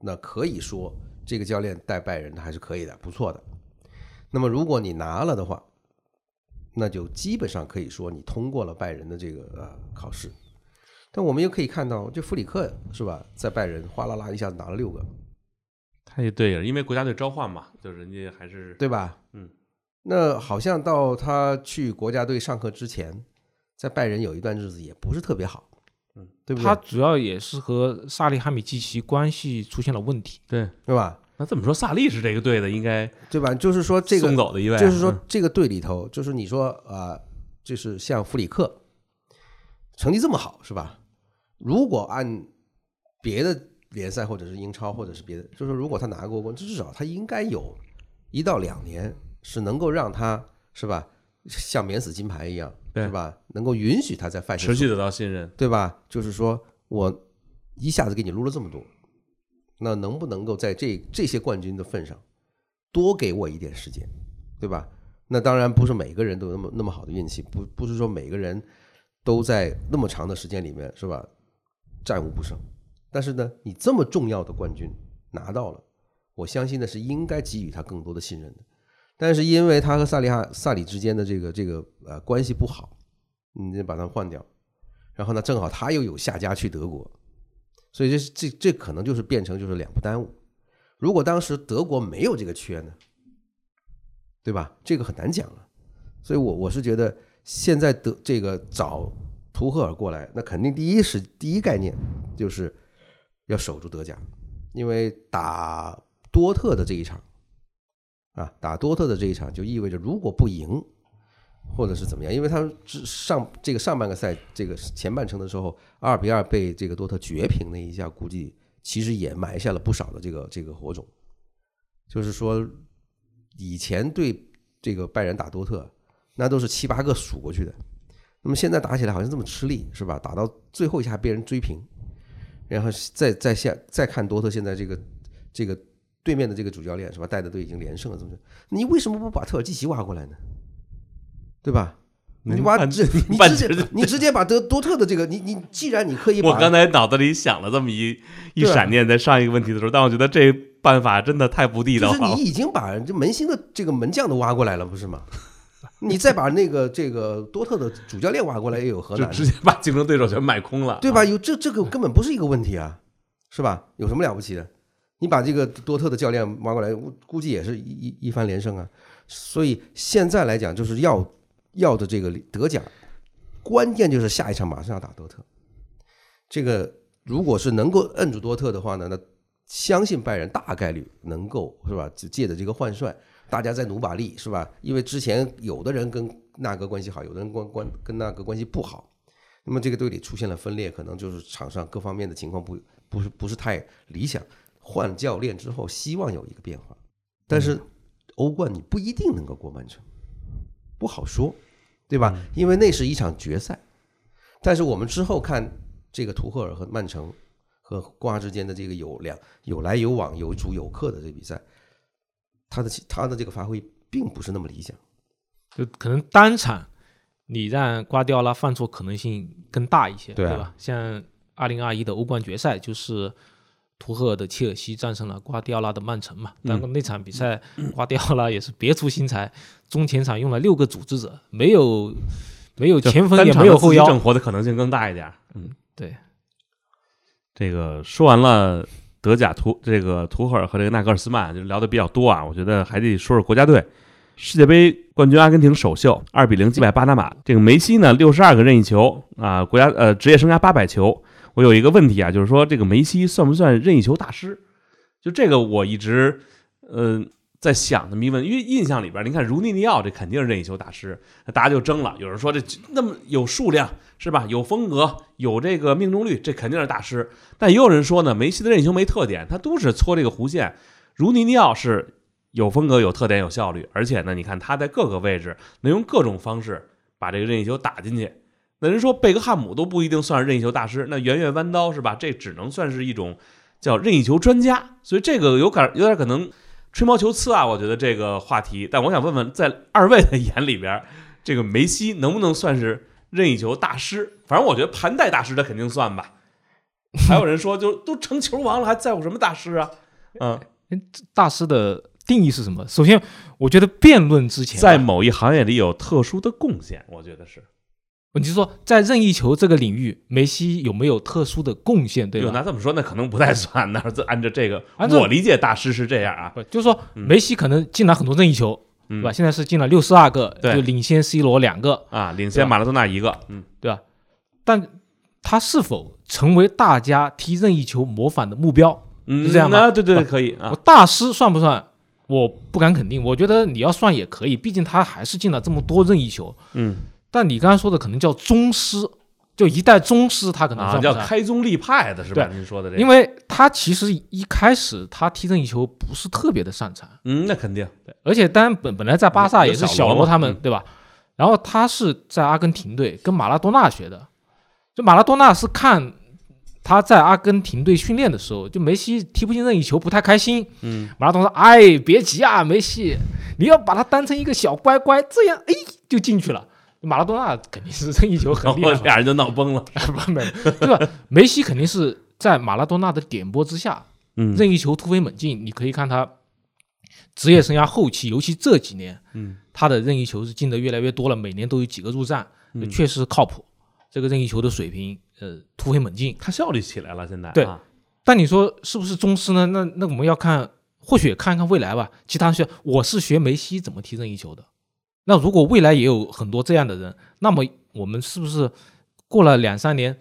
那可以说这个教练带拜仁还是可以的，不错的。那么如果你拿了的话，那就基本上可以说你通过了拜仁的这个呃考试。但我们又可以看到，这弗里克是吧，在拜仁哗啦啦一下子拿了六个，太对了，因为国家队召唤嘛，就人家还是对吧？嗯，那好像到他去国家队上课之前，在拜仁有一段日子也不是特别好，嗯，对不对？他主要也是和萨利哈米季奇关系出现了问题。对。对吧？那这么说，萨利是这个队的应该对吧？就是说这个送走的一位，就是说嗯这个队里头，就是你说啊、就是像弗里克成绩这么好，是吧？如果按别的联赛或者是英超或者是别的，就是如果他拿过冠，至少他应该有一到两年是能够让他是吧，像免死金牌一样，是吧？能够允许他在范持续得到信任。对吧？就是说我一下子给你撸了这么多，那能不能够在这这些冠军的份上多给我一点时间，对吧？那当然不是每个人都有那么那么好的运气，不不是说每个人都在那么长的时间里面是吧战无不胜。但是呢，你这么重要的冠军拿到了，我相信呢是应该给予他更多的信任的。但是因为他和萨利哈萨里之间的这个这个呃关系不好，你得把他换掉。然后呢，正好他又有下家去德国，所以这这这可能就是变成就是两不耽误。如果当时德国没有这个缺呢，对吧？这个很难讲了。所以我我是觉得现在德这个找图赫尔过来，那肯定第一是第一概念就是要守住德甲，因为打多特的这一场啊，打多特的这一场就意味着如果不赢，或者是怎么样，因为他们上这个上半个赛这个前半程的时候，二比二被这个多特绝平那一下，估计其实也埋下了不少的这个这个火种。就是说，以前对这个拜仁打多特，那都是七八个数过去的，那么现在打起来好像这么吃力，是吧？打到最后一下被人追平，然后再再下再看多特现在这个这个对面的这个主教练是吧，带的都已经连胜了，怎么着？你为什么不把特尔基奇挖过来呢？对吧？你挖这你直接你直接把德多特的这个你你既然你可以把我刚才脑子里想了这么一一闪念，在上一个问题的时候，但我觉得这办法真的太不地道了就是你。已经把这门兴的这个门将都挖过来了，不是吗？(laughs) 你再把那个这个多特的主教练挖过来，也有何难？就直接把竞争对手全买空了，对吧？啊？有这这个根本不是一个问题啊，是吧？有什么了不起的？你把这个多特的教练挖过来，估估计也是一一一番连胜啊。所以现在来讲，就是要要的这个德甲，关键就是下一场马上要打多特。这个如果是能够摁住多特的话呢，那相信拜仁大概率能够是吧？就借着这个换帅，大家再努把力是吧？因为之前有的人跟那个关系好，有的人关关跟那个关系不好，那么这个队里出现了分裂，可能就是场上各方面的情况不不是不是太理想。换教练之后，希望有一个变化，但是欧冠你不一定能够过曼城，不好说，对吧？因为那是一场决赛。但是我们之后看这个图赫尔和曼城和瓜之间的这个有两有来有往、有主有客的这个比赛，他的他的这个发挥并不是那么理想。就可能单场你让瓜迪奥拉犯错可能性更大一些，对啊吧？像二零二一的欧冠决赛，就是图赫尔的切尔西战胜了瓜迪奥拉的曼城嘛。但那场比赛，瓜迪奥拉也是别出心裁，中前场用了六个组织者，没有没有前锋也没有后腰，整活的可能性更大一点。嗯，对，这个说完了德甲图这个图赫尔和这个纳格尔斯曼，就聊的比较多啊。我觉得还得说说国家队，世界杯冠军阿根廷首秀二比零击败巴拿马。这个梅西呢，六十二个任意球啊，国家呃职业生涯八百球。我有一个问题啊，就是说这个梅西算不算任意球大师？就这个我一直呃在想的迷问，因为印象里边，您看如尼尼奥这肯定是任意球大师，大家就争了。有人说这那么有数量是吧？有风格，有这个命中率，这肯定是大师。但也有人说呢，梅西的任意球没特点，他都是搓这个弧线。如尼尼奥是有风格、有特点、有效率，而且呢，你看他在各个位置能用各种方式把这个任意球打进去。那人说贝克汉姆都不一定算是任意球大师，那圆月弯刀是吧？这只能算是一种叫任意球专家。所以这个有点有点可能吹毛求疵啊，我觉得这个话题。但我想问问，在二位的眼里边，这个梅西能不能算是任意球大师？反正我觉得盘带大师他肯定算吧。还有人说，就都成球王了，还在乎什么大师啊？嗯，大师的定义是什么？首先，我觉得辩论之前啊，在某一行业里有特殊的贡献，我觉得是。你就说在任意球这个领域，梅西有没有特殊的贡献，对吧？哟那这么说，那可能不太算。那这按照这个，我理解大师是这样啊，不，就是说梅西可能进了很多任意球，嗯对吧？现在是进了六十二个，对就领先 C 罗两个，啊，领先马拉多纳一个，嗯，对吧？但他是否成为大家踢任意球模仿的目标？嗯，是这样吗那对对，可以啊，大师算不算？我不敢肯定，我觉得你要算也可以，毕竟他还是进了这么多任意球。嗯，但你刚才说的可能叫宗师，就一代宗师，他可能啊？叫开宗立派的是吧？您说的这个，因为他其实一开始他踢任意球不是特别的擅长，嗯，那肯定，而且当然本本来在巴萨也是小罗他们、嗯。对吧？然后他是在阿根廷队跟马拉多纳学的，就马拉多纳是看他在阿根廷队训练的时候，就梅西踢不进任意球不太开心，嗯，马拉多纳说：“哎，别急啊，梅西，你要把他当成一个小乖乖，这样哎就进去了。”马拉多纳肯定是任意球很厉害 (laughs) 俩人就闹崩了，(laughs) 对吧？梅西肯定是在马拉多纳的点拨之下，嗯任意球突飞猛进。你可以看他职业生涯后期，尤其这几年，嗯，他的任意球是进的越来越多了，每年都有几个入账，嗯确实靠谱。这个任意球的水平，呃，突飞猛进。他效率起来了，现在对啊但你说是不是宗师呢？那那我们要看，或许看一看未来吧。其他学，我是学梅西怎么踢任意球的。那如果未来也有很多这样的人，那么我们是不是过了两三年，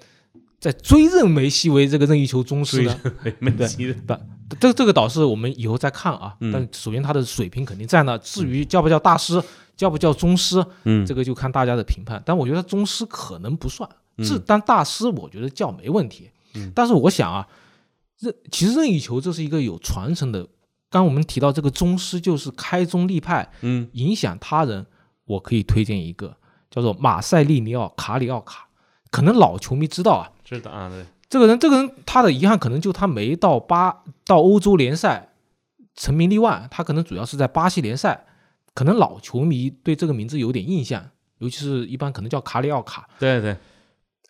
再追认梅西为这个任意球宗师呢？梅梅西的这这个倒是我们以后再看啊。嗯但首先他的水平肯定在那，至于叫不叫大师，叫不叫宗师，嗯这个就看大家的评判。但我觉得宗师可能不算，嗯是但大师我觉得叫没问题。嗯但是我想啊，任其实任意球这是一个有传承的。刚我们提到这个宗师就是开宗立派，嗯影响他人。我可以推荐一个叫做马塞利尼奥·卡里奥卡，可能老球迷知道啊，知道啊，对，这个人，这个人他的遗憾可能就他没到巴到欧洲联赛成名立万，他可能主要是在巴西联赛，可能老球迷对这个名字有点印象，尤其是一般可能叫卡里奥卡。对对，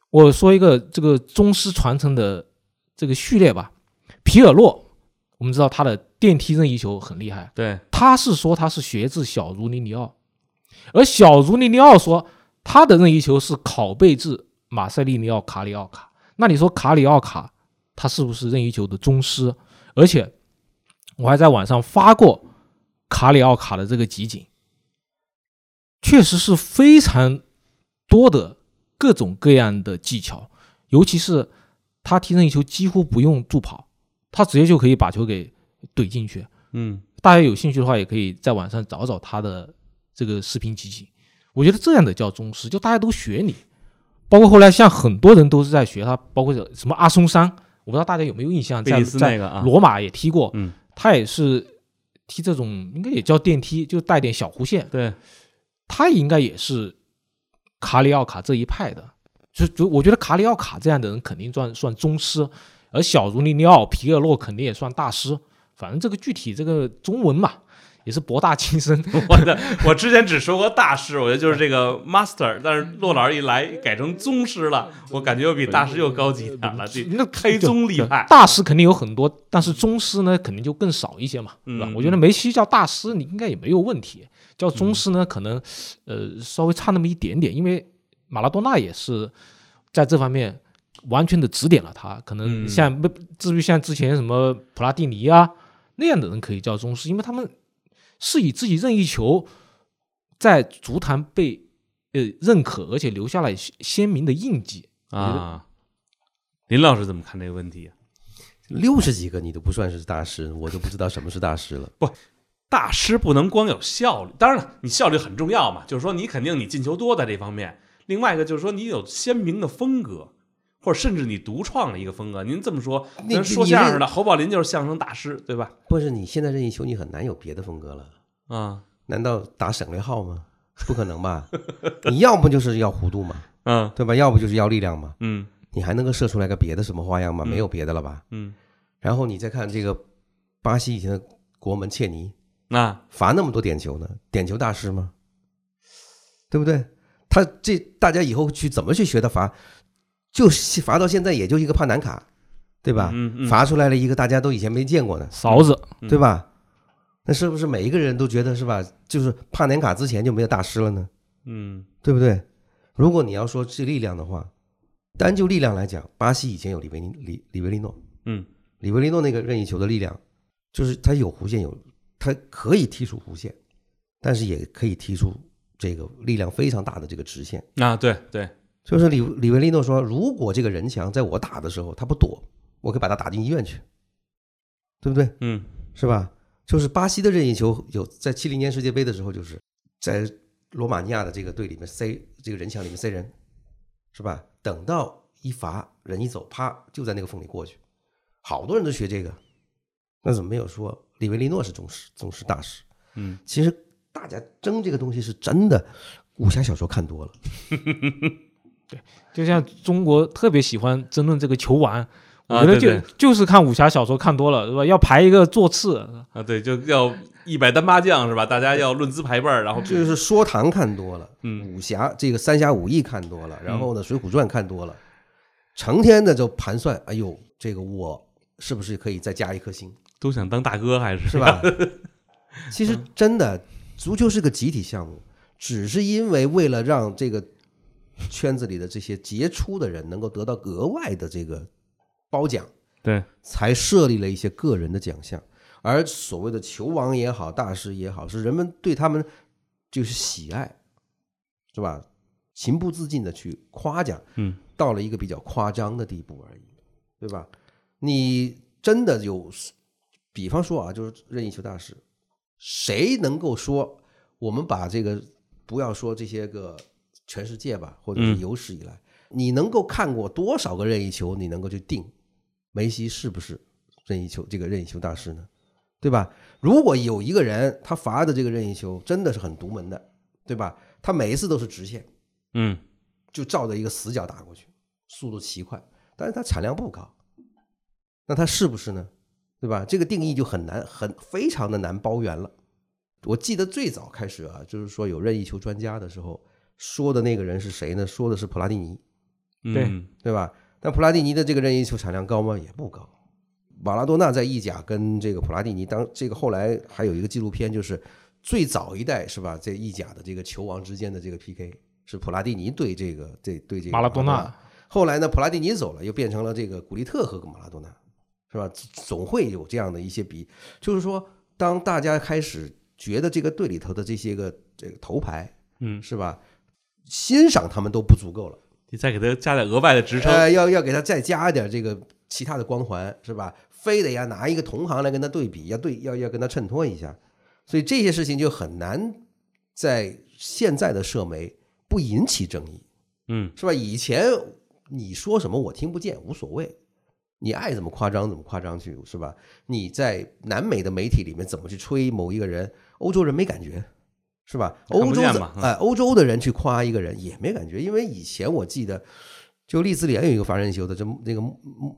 我说一个这个宗师传承的这个序列吧，皮尔洛，我们知道他的电梯任意球很厉害，对，他是说他是学自小茹尼尼奥，而小茹尼尼奥说他的任意球是拷贝自马塞利尼奥卡里奥卡。那你说卡里奥卡他是不是任意球的宗师？而且我还在网上发过卡里奥卡的这个集锦，确实是非常多的各种各样的技巧，尤其是他踢任意球几乎不用助跑，他直接就可以把球给怼进去。嗯大家有兴趣的话，也可以在网上找找他的这个视频集锦。我觉得这样的叫宗师，就大家都学你。包括后来像很多人都是在学他，包括什么阿松山，我不知道大家有没有印象，在在罗马也踢过，嗯，他也是踢这种应该也叫电梯，就带点小弧线，对，他应该也是卡里奥卡这一派的。就就我觉得卡里奥卡这样的人肯定算算宗师，而小茹尼尼奥、皮尔洛肯定也算大师。反正这个具体这个中文嘛，也是博大精深。(laughs) 我的我之前只说过大师，我觉得就是这个 master，但是骆老师一来改成宗师了，我感觉又比大师又高级点了，这那黑宗厉害。大师肯定有很多，但是宗师呢，肯定就更少一些嘛，对吧？嗯我觉得梅西叫大师，你应该也没有问题。叫宗师呢，可能呃稍微差那么一点点，因为马拉多纳也是在这方面完全的指点了他。可能嗯像不至于像之前什么普拉蒂尼啊那样的人可以叫宗师，因为他们是以自己任意球在足坛被呃认可，而且留下了鲜鲜明的印记。啊，林老师怎么看这个问题？六十几个你都不算是大师，我都不知道什么是大师了。不大师不能光有效率，当然了，你效率很重要嘛，就是说你肯定你进球多在这方面。另外一个就是说你有鲜明的风格，或者甚至你独创了一个风格。您这么说，你跟说相声的侯宝林就是相声大师，对吧？不是你现在任意球，你很难有别的风格了。啊，难道打省略号吗？不可能吧？你要不就是要弧度嘛，(laughs) 嗯对吧？要不就是要力量嘛。嗯你还能够射出来个别的什么花样吗？嗯没有别的了吧？嗯，然后你再看这个巴西以前的国门切尼，那罚那么多点球呢，点球大师吗？对不对？他这大家以后去怎么去学他罚，就罚到现在也就一个帕南卡，对吧？嗯嗯，罚出来了一个大家都以前没见过的，勺子，嗯对吧？那是不是每一个人都觉得是吧？就是帕南卡之前就没有大师了呢？嗯对不对？如果你要说是力量的话，单就力量来讲，巴西以前有里维尼里里维利诺，嗯里维利诺那个任意球的力量，就是他有弧线有，他可以踢出弧线，但是也可以踢出这个力量非常大的这个直线。啊，对对，就是李李维利诺说，如果这个人墙在我打的时候他不躲，我可以把他打进医院去，对不对？嗯是吧？就是巴西的任意球有在七零年世界杯的时候，就是在罗马尼亚的这个队里面塞这个人墙里面塞人，是吧？等到一罚人一走，啪就在那个缝里过去，好多人都学这个，那怎么没有说李维利诺是宗师宗师大师？嗯，其实大家争这个东西是真的，武侠小说看多了，(laughs) 就像中国特别喜欢争论这个球王，我啊觉得就、对对就是看武侠小说看多了，是吧？要排一个座次，啊对，就要一百单八将是吧？大家要论资排辈儿，然后就是说唐看多了，嗯武侠这个三侠五义看多了，然后呢《水浒传》看多了，成天的就盘算，哎呦，这个我是不是可以再加一颗星，都想当大哥还是是？吧？其实真的，足球是个集体项目，只是因为为了让这个圈子里的这些杰出的人能够得到额外的这个褒奖，对，才设立了一些个人的奖项。而所谓的球王也好，大师也好，是人们对他们就是喜爱，是吧？情不自禁的去夸奖，嗯，到了一个比较夸张的地步而已，对吧？你真的有，比方说啊，就是任意球大师，谁能够说我们把这个不要说这些个全世界吧，或者是嗯有史以来，你能够看过多少个任意球，你能够去定梅西是不是任意球这个任意球大师呢？对吧？如果有一个人他罚的这个任意球真的是很独门的，对吧？他每一次都是直线，嗯就照着一个死角打过去，速度奇快，但是他产量不高，那他是不是呢？对吧？这个定义就很难，很非常的难包圆了。我记得最早开始啊，就是说有任意球专家的时候说的那个人是谁呢？说的是普拉蒂尼，对嗯对吧？但普拉蒂尼的这个任意球产量高吗？也不高。马拉多纳在意甲跟这个普拉蒂尼当这个后来还有一个纪录片，就是最早一代是吧？在意甲的这个球王之间的这个 PK 是普拉蒂尼对这个这对这个马拉多纳。后来呢，普拉蒂尼走了，又变成了这个古利特和马拉多纳，是吧？总会有这样的一些比，就是说，当大家开始觉得这个队里头的这些个这个头牌嗯，是吧，欣赏他们都不足够了。你再给他加点额外的职称，呃，要要给他再加一点这个其他的光环，是吧？非得要拿一个同行来跟他对比，要对要要跟他衬托一下，所以这些事情就很难在现在的社媒不引起争议，嗯是吧？以前你说什么我听不见，无所谓，你爱怎么夸张怎么夸张去，是吧？你在南美的媒体里面怎么去吹某一个人，欧洲人没感觉，是吧？欧洲的哎、欧洲的人去夸一个人也没感觉，因为以前我记得，就利兹联有一个罚人球的，这那个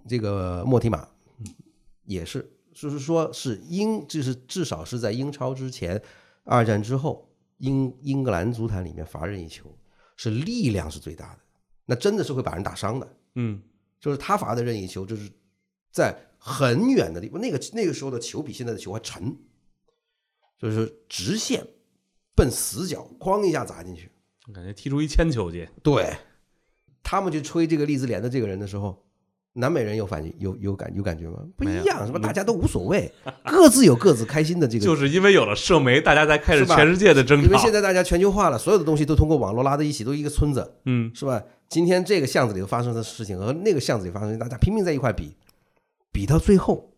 这个莫提马，也是，就是说是英，就是至少是在英超之前，二战之后，英英格兰足坛里面罚任意球是力量是最大的，那真的是会把人打伤的。嗯就是他罚的任意球，就是在很远的地方，那个那个时候的球比现在的球还沉，就是直线奔死角，哐一下砸进去。感觉踢出一铅球去，对，他们去吹这个利兹联的这个人的时候，南美人有反应有有感有感觉吗？不一样，是吧？大家都无所谓，各自有各自开心的这个。(laughs) 就是因为有了社媒，大家才开始全世界的争因为。现在大家全球化了，所有的东西都通过网络拉在一起，都一个村子，嗯是吧？今天这个巷子里头发生的事情和那个巷子里发生的，大家拼命在一块比，比到最后，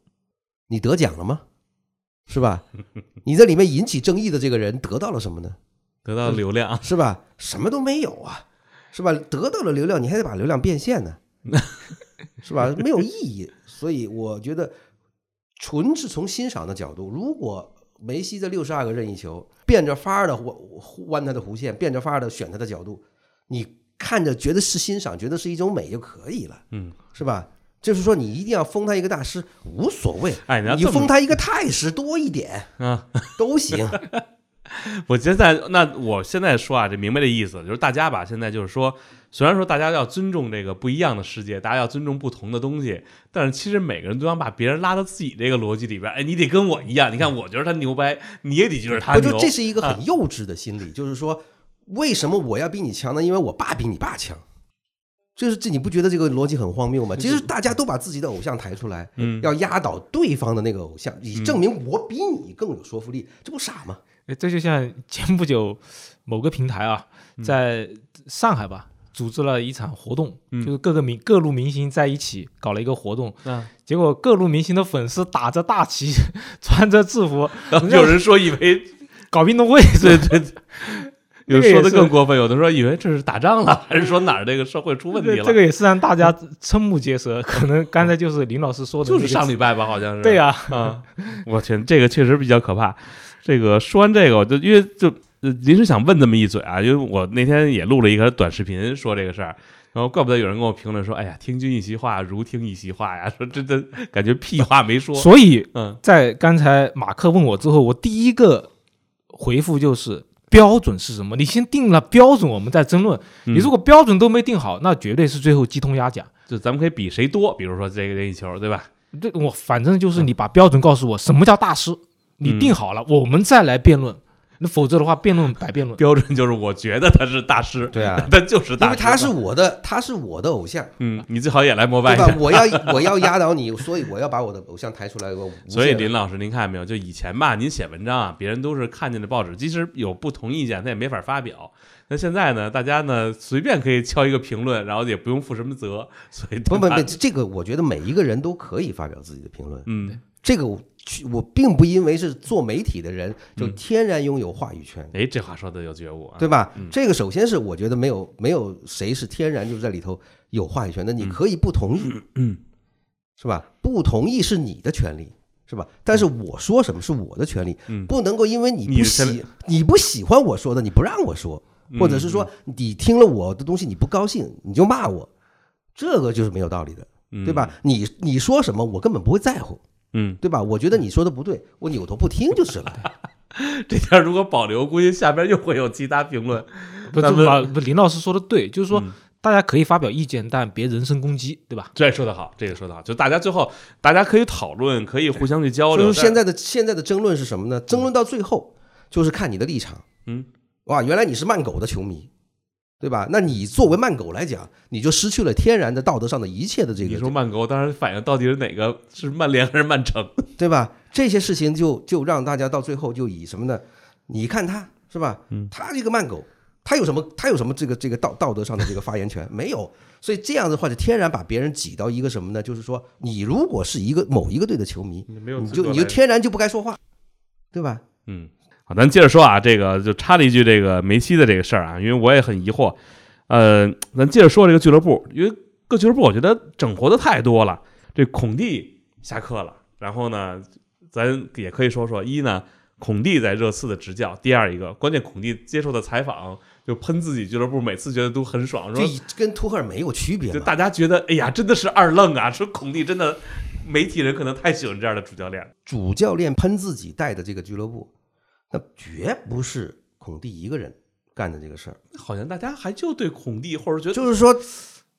你得奖了吗？是吧？(laughs) 你在里面引起争议的这个人得到了什么呢？得到流量，是吧？什么都没有啊，是吧？得到了流量，你还得把流量变现呢，(laughs) 是吧？没有意义。所以我觉得，纯是从欣赏的角度，如果梅西这六十二个任意球变着法儿的弯弯他的弧线，变着法儿的选他的角度，你看着觉得是欣赏，觉得是一种美就可以了，嗯，是吧？就是说，你一定要封他一个大师无所谓，哎，你封他一个太师多一点啊，(laughs) 都行。(laughs) 我现在那我现在说啊，这明白这意思，就是大家吧，现在就是说，虽然说大家要尊重这个不一样的世界，大家要尊重不同的东西，但是其实每个人都想把别人拉到自己这个逻辑里边。哎，你得跟我一样，你看我觉得他牛掰，你也得觉得他牛。不就这是一个啊很幼稚的心理，就是说，为什么我要比你强呢？因为我爸比你爸强。就是这，你不觉得这个逻辑很荒谬吗？其实大家都把自己的偶像抬出来，嗯。要压倒对方的那个偶像，以证明我比你更有说服力，这不傻吗？哎这就像前不久某个平台啊，嗯。在上海吧，组织了一场活动，嗯。就是各个明各路明星在一起搞了一个活动，啊，结果各路明星的粉丝打着大旗，(laughs) 穿着制服，有人说以为搞运动会，对对，对有说的更过分，有的说以为这是打仗了，还是说哪儿这个社会出问题了？这这个也是让大家瞠目结舌。可能 (laughs) 刚才就是林老师说的、就是上礼拜吧，好像是。对呀、啊，(laughs) 我天，这个确实比较可怕。这个说完这个，我就因为就呃临时想问这么一嘴啊，因为我那天也录了一个短视频说这个事儿，然后怪不得有人跟我评论说，哎呀，听君一席话，如听一席话呀，说真的感觉屁话没说。所以嗯在刚才马克问我之后，我第一个回复就是标准是什么？你先定了标准，我们再争论。嗯你如果标准都没定好，那绝对是最后鸡同鸭讲。就咱们可以比谁多，比如说这个任意球，对吧？对我反正就是你把标准告诉我，什么叫大师？你定好了，我们再来辩论。那否则的话，辩论白辩论。标准就是我觉得他是大师，对啊 (laughs) 他就是大师，因为他是我的，他是我的偶像，嗯，你最好也来膜拜一下？。对吧我要 (laughs) 我要压倒你，所以我要把我的偶像抬出来。所以林老师，您看见没有？就以前吧，您写文章啊，别人都是看见的报纸，即使有不同意见，他也没法发表。那现在呢，大家呢随便可以敲一个评论，然后也不用负什么责，所以不不不，这个我觉得每一个人都可以发表自己的评论。嗯，这个我我并不因为是做媒体的人就嗯天然拥有话语权，哎，这话说的有觉悟啊，对吧嗯？这个首先是我觉得没有没有谁是天然就是在里头有话语权的，你嗯可以不同意，嗯，(clears throat) 是吧？不同意是你的权利，是吧？但是我说什么是我的权利，嗯不能够因为你不喜你不喜欢我说的，你不让我说，或者是说你听了我的东西你不高兴，你就骂我，这个就是没有道理的，嗯对吧？？你你说什么，我根本不会在乎，嗯，对吧？我觉得你说的不对，我扭头不听就是了。(laughs) 这条如果保留，估计下边又会有其他评论。不不林老师说的对，就是说嗯大家可以发表意见，但别人身攻击，对吧？这说得好，这个说得好，就大家最后大家可以讨论，可以互相去交流。就是现在的现在的争论是什么呢？争论到最后就是看你的立场。嗯，哇，原来你是慢狗的球迷，对吧？那你作为慢狗来讲，你就失去了天然的道德上的一切的这个你说曼狗，当然反映到底是哪个是曼联还是曼城？(laughs) 对吧？这些事情就就让大家到最后就以什么呢？你看他是吧？嗯他这个慢狗，他有什么他有什么这个这个道道德上的这个发言权？没有。所以这样的话，就天然把别人挤到一个什么呢？就是说，你如果是一个某一个队的球迷，你就你就天然就不该说话，对吧？嗯，好，咱接着说啊，这个就插了一句这个梅西的这个事儿啊，因为我也很疑惑。呃，咱接着说这个俱乐部，因为各俱乐部我觉得整活的太多了。这孔蒂下课了，然后呢，咱也可以说说一呢，孔蒂在热刺的执教；第二一个，关键孔蒂接受的采访就喷自己俱乐部，每次觉得都很爽，这跟图赫尔没有区别。就大家觉得哎呀，真的是二愣啊，说孔蒂真的媒体人可能太喜欢这样的主教练。主教练喷自己带的这个俱乐部，那绝不是孔蒂一个人干的这个事儿。好像大家还就对孔蒂，或者觉得就是说，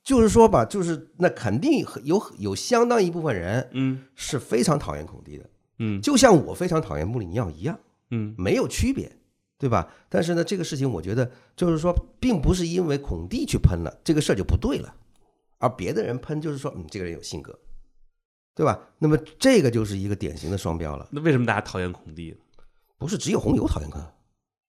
就是说吧，就是那肯定有有相当一部分人嗯是非常讨厌孔蒂的，嗯就像我非常讨厌穆里尼奥一样，嗯没有区别，对吧？但是呢，这个事情我觉得就是说，并不是因为孔蒂去喷了这个事儿就不对了，而别的人喷就是说，嗯，这个人有性格，对吧？那么这个就是一个典型的双标了，那为什么大家讨厌孔蒂呢？不是只有红牛讨厌看。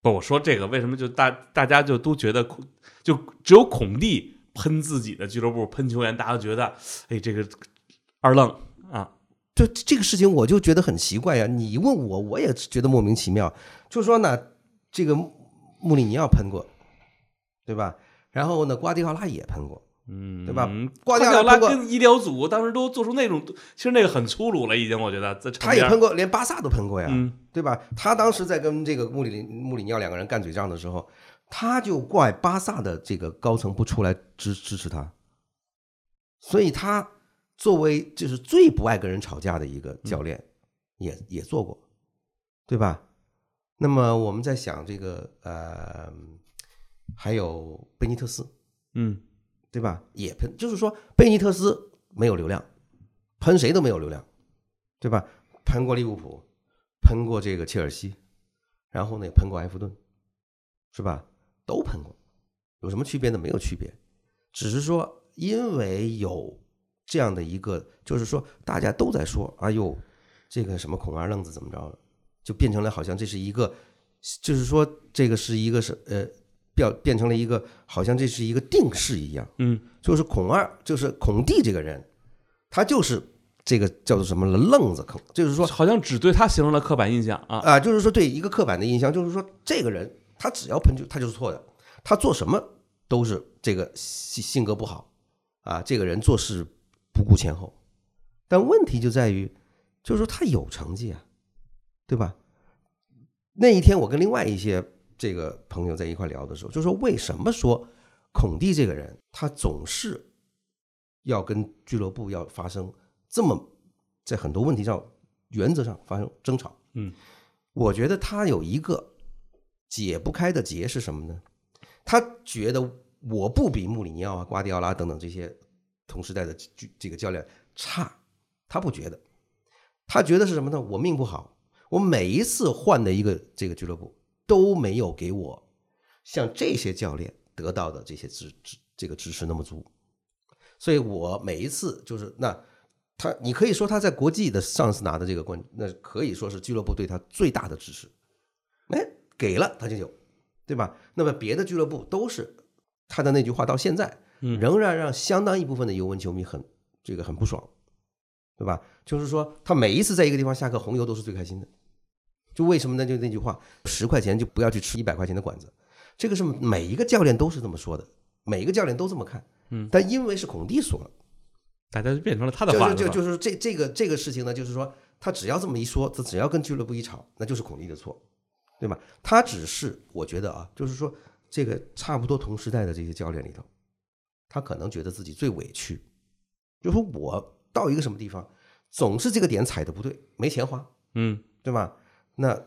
不，我说这个为什么就大大家就都觉得孔就只有孔蒂喷自己的俱乐部喷球员，大家都觉得哎这个二愣啊，就这个事情，我就觉得很奇怪呀、你问我，我也觉得莫名其妙。就说呢，这个穆里尼奥喷过，对吧？然后呢，瓜迪奥拉也喷过，嗯，对吧瓜瓜迪奥拉跟医疗组当时都做出那种，其实那个很粗鲁了，已经我觉得他也喷过，连巴萨都喷过呀，嗯对吧？他当时在跟这个穆里尼穆里尼奥两个人干嘴仗的时候，他就怪巴萨的这个高层不出来支支持他，所以他作为就是最不爱跟人吵架的一个教练，也也做过，对吧？那么我们在想这个呃，还有贝尼特斯，嗯对吧？也喷，就是说贝尼特斯没有流量，喷谁都没有流量，对吧？喷过利物浦，喷过这个切尔西，然后呢也喷过埃弗顿，是吧？都喷过，有什么区别呢？没有区别，只是说因为有这样的一个，就是说大家都在说，哎呦，这个什么孔二愣子怎么着了，就变成了好像这是一个，就是说这个是一个是呃。变变成了一个好像这是一个定式一样，嗯就是孔二，就是孔蒂这个人，他就是这个叫做什么了愣子孔，就是说好像只对他形成了刻板印象啊。啊、就是说对一个刻板的印象，就是说这个人他只要喷就他就是错的，他做什么都是这个性性格不好啊，这个人做事不顾前后。但问题就在于，就是说他有成绩啊，对吧？那一天我跟另外一些这个朋友在一块聊的时候，就说为什么说孔蒂这个人他总是要跟俱乐部要发生这么在很多问题上原则上发生争吵？嗯，我觉得他有一个解不开的结是什么呢？他觉得我不比穆里尼奥啊、瓜迪奥拉等等这些同时代的这这个教练差，他不觉得，他觉得是什么呢？我命不好，我每一次换的一个这个俱乐部都没有给我像这些教练得到的这些支支这个支持那么足，所以我每一次就是那他，你可以说他在国际的上次拿的这个冠，那可以说是俱乐部对他最大的支持，哎，给了他就有，对吧？那么别的俱乐部都是他的那句话，到现在嗯仍然让相当一部分的尤文球迷很这个很不爽，对吧？就是说他每一次在一个地方下课，红油都是最开心的。就为什么呢？就那句话，十块钱就不要去吃一百块钱的馆子，这个是每一个教练都是这么说的，每一个教练都这么看。嗯，但因为是孔蒂说了，大家就变成了他的就话是吧是就就是这这个这个事情呢，就是说他只要这么一说，他只要跟俱乐部一吵，那就是孔蒂的错，对吧？他只是我觉得啊，就是说这个差不多同时代的这些教练里头，他可能觉得自己最委屈，就说我到一个什么地方，总是这个点踩的不对，没钱花，嗯对吧？那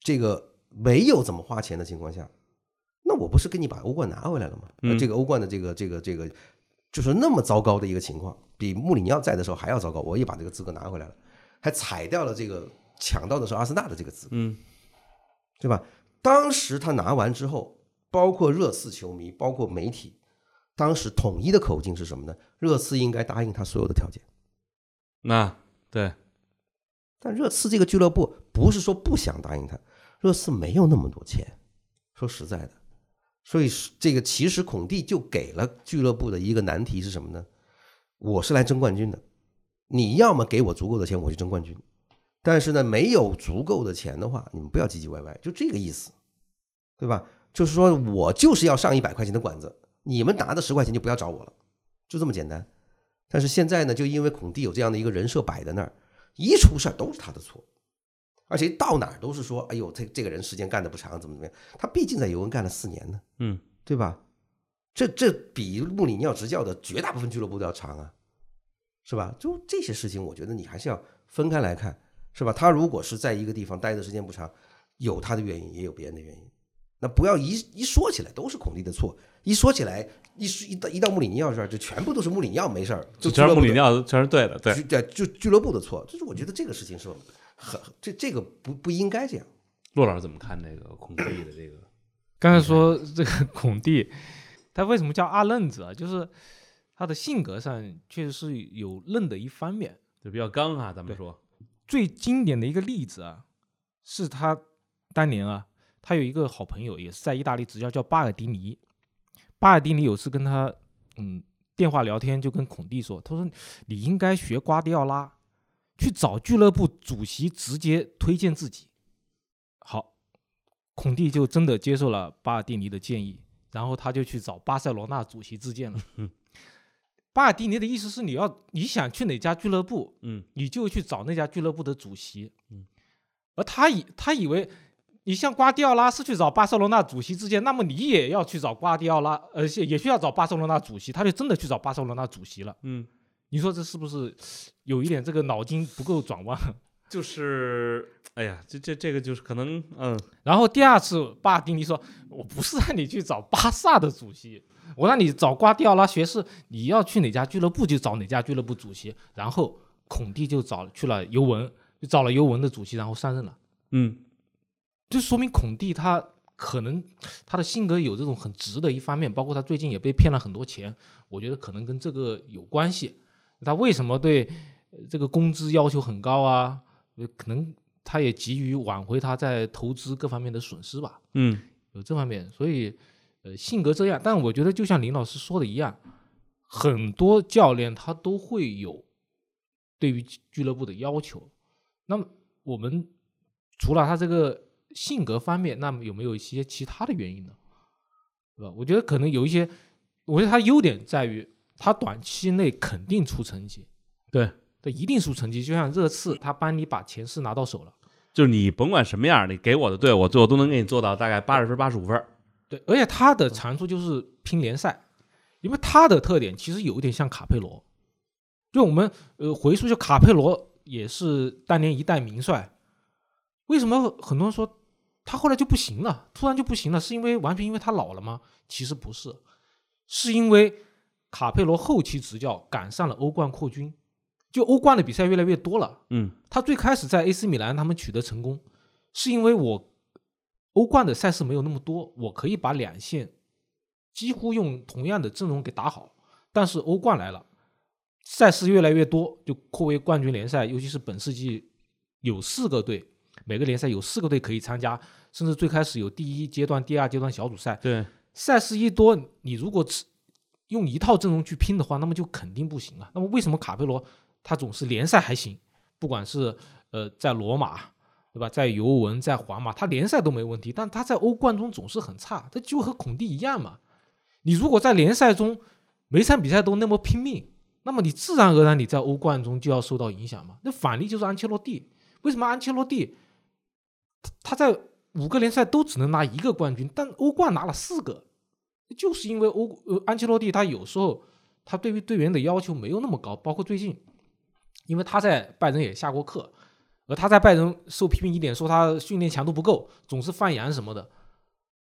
这个没有怎么花钱的情况下，那我不是跟你把欧冠拿回来了吗？嗯呃这个欧冠的这个这个这个，就是那么糟糕的一个情况，比穆里尼奥在的时候还要糟糕，我也把这个资格拿回来了，还踩掉了这个抢到的是阿森纳的这个资格，嗯对吧？当时他拿完之后，包括热刺球迷，包括媒体，当时统一的口径是什么呢？热刺应该答应他所有的条件。那对，但热刺这个俱乐部不是说不想答应他，热刺没有那么多钱。说实在的，所以这个其实孔蒂就给了俱乐部的一个难题是什么呢？我是来争冠军的，你要么给我足够的钱，我去争冠军。但是呢，没有足够的钱的话，你们不要唧唧歪歪，就这个意思，对吧？就是说我就是要上一百块钱的馆子，你们拿的十块钱就不要找我了，就这么简单。但是现在呢，就因为孔蒂有这样的一个人设摆在那儿，一出事儿都是他的错，而且到哪儿都是说，哎呦，这这个人时间干的不长，怎么怎么样？他毕竟在尤文干了四年呢，嗯对吧？这这比穆里尼奥执教的绝大部分俱乐部都要长啊，是吧？就这些事情，我觉得你还是要分开来看，是吧？他如果是在一个地方待的时间不长，有他的原因，也有别人的原因。那不要一一说起来都是孔蒂的错，一说起来一说一到一到穆里尼奥这儿，就全部都是穆里尼奥没事儿，就全是穆里尼奥，全是对的，对对，就俱乐部的错。就是我觉得这个事情是很这这个不不应该这样。骆老师怎么看那个孔蒂的这个？(clears throat) 刚才说这个 (laughs) 孔蒂，他为什么叫阿愣子啊？就是他的性格上确实是有愣的一方面。就比较刚啊，咱们说，最经典的一个例子啊，是他当年啊，他有一个好朋友也是在意大利执教，叫巴尔迪尼。巴尔迪尼有次跟他嗯电话聊天，就跟孔蒂说，他说你应该学瓜迪奥拉，去找俱乐部主席直接推荐自己。好，孔蒂就真的接受了巴尔蒂尼的建议，然后他就去找巴塞罗那主席自荐了。巴尔蒂尼的意思是你要你想去哪家俱乐部，嗯你就去找那家俱乐部的主席。嗯，而他以他以为你像瓜迪奥拉是去找巴塞罗那主席之间，那么你也要去找瓜迪奥拉，而且，也需要找巴塞罗那主席，他就真的去找巴塞罗那主席了。嗯，你说这是不是有一点这个脑筋不够转弯？(laughs) 就是，哎呀，这这这个就是可能，嗯然后第二次，巴尔蒂尼说：“我不是让你去找巴萨的主席，我让你找瓜迪奥拉学士，你要去哪家俱乐部就找哪家俱乐部主席。”然后孔蒂就找去了尤文，就找了尤文的主席，然后上任了。嗯就说明孔蒂他可能他的性格有这种很直的一方面，包括他最近也被骗了很多钱，我觉得可能跟这个有关系。他为什么对呃这个工资要求很高啊？呃可能他也急于挽回他在投资各方面的损失吧，嗯有这方面，所以呃性格这样。但我觉得就像林老师说的一样，很多教练他都会有对于俱乐部的要求。那么我们除了他这个性格方面，那么有没有一些其他的原因呢？对吧？我觉得可能有一些，我觉得他优点在于他短期内肯定出成绩，对，对，一定出成绩。就像热刺，他帮你把前四拿到手了，就是你甭管什么样，你给我的队，我最后都能给你做到大概八十分、八十五分。对，而且他的长处就是拼联赛，因为他的特点其实有一点像卡佩罗，就我们呃回溯，就卡佩罗也是当年一代名帅，为什么很多人说他后来就不行了，突然就不行了，是因为完全因为他老了吗？其实不是，是因为卡佩罗后期执教赶上了欧冠扩军，就欧冠的比赛越来越多了，嗯他最开始在 AC 米兰他们取得成功，是因为我欧冠的赛事没有那么多，我可以把两线几乎用同样的阵容给打好。但是欧冠来了，赛事越来越多，就扩为冠军联赛，尤其是本世纪有四个队，每个联赛有四个队可以参加，甚至最开始有第一阶段、第二阶段小组赛。对，赛事一多，你如果只用一套阵容去拼的话，那么就肯定不行啊。那么为什么卡佩罗他总是联赛还行，不管是呃在罗马对吧，在尤文、在皇马，他联赛都没问题，但他在欧冠中总是很差，这就和孔蒂一样嘛。你如果在联赛中每场比赛都那么拼命，那么你自然而然你在欧冠中就要受到影响嘛。那反例就是安切洛蒂，为什么安切洛蒂他他在五个联赛都只能拿一个冠军，但欧冠拿了四个，就是因为欧呃安切洛蒂他有时候他对于队员的要求没有那么高，包括最近，因为他在拜仁也下过课，而他在拜仁受批评一点，说他训练强度不够，总是犯阳什么的。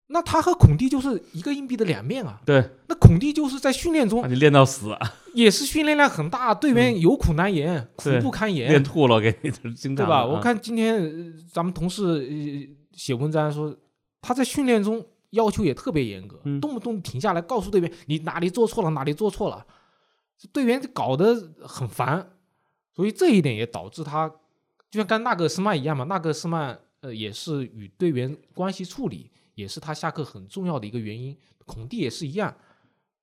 那他和孔蒂就是一个硬币的两面啊。对，那孔蒂就是在训练中把你练到死，啊。也是训练量很大，队员有苦难言，苦不堪言，练吐了，给你对吧？我看今天呃咱们同事呃写文章说，他在训练中要求也特别严格，嗯。动不动停下来告诉队员你哪里做错了，哪里做错了，队员搞得很烦，所以这一点也导致他就像跟纳格斯曼一样嘛，纳格斯曼呃也是与队员关系处理也是他下课很重要的一个原因，孔蒂也是一样，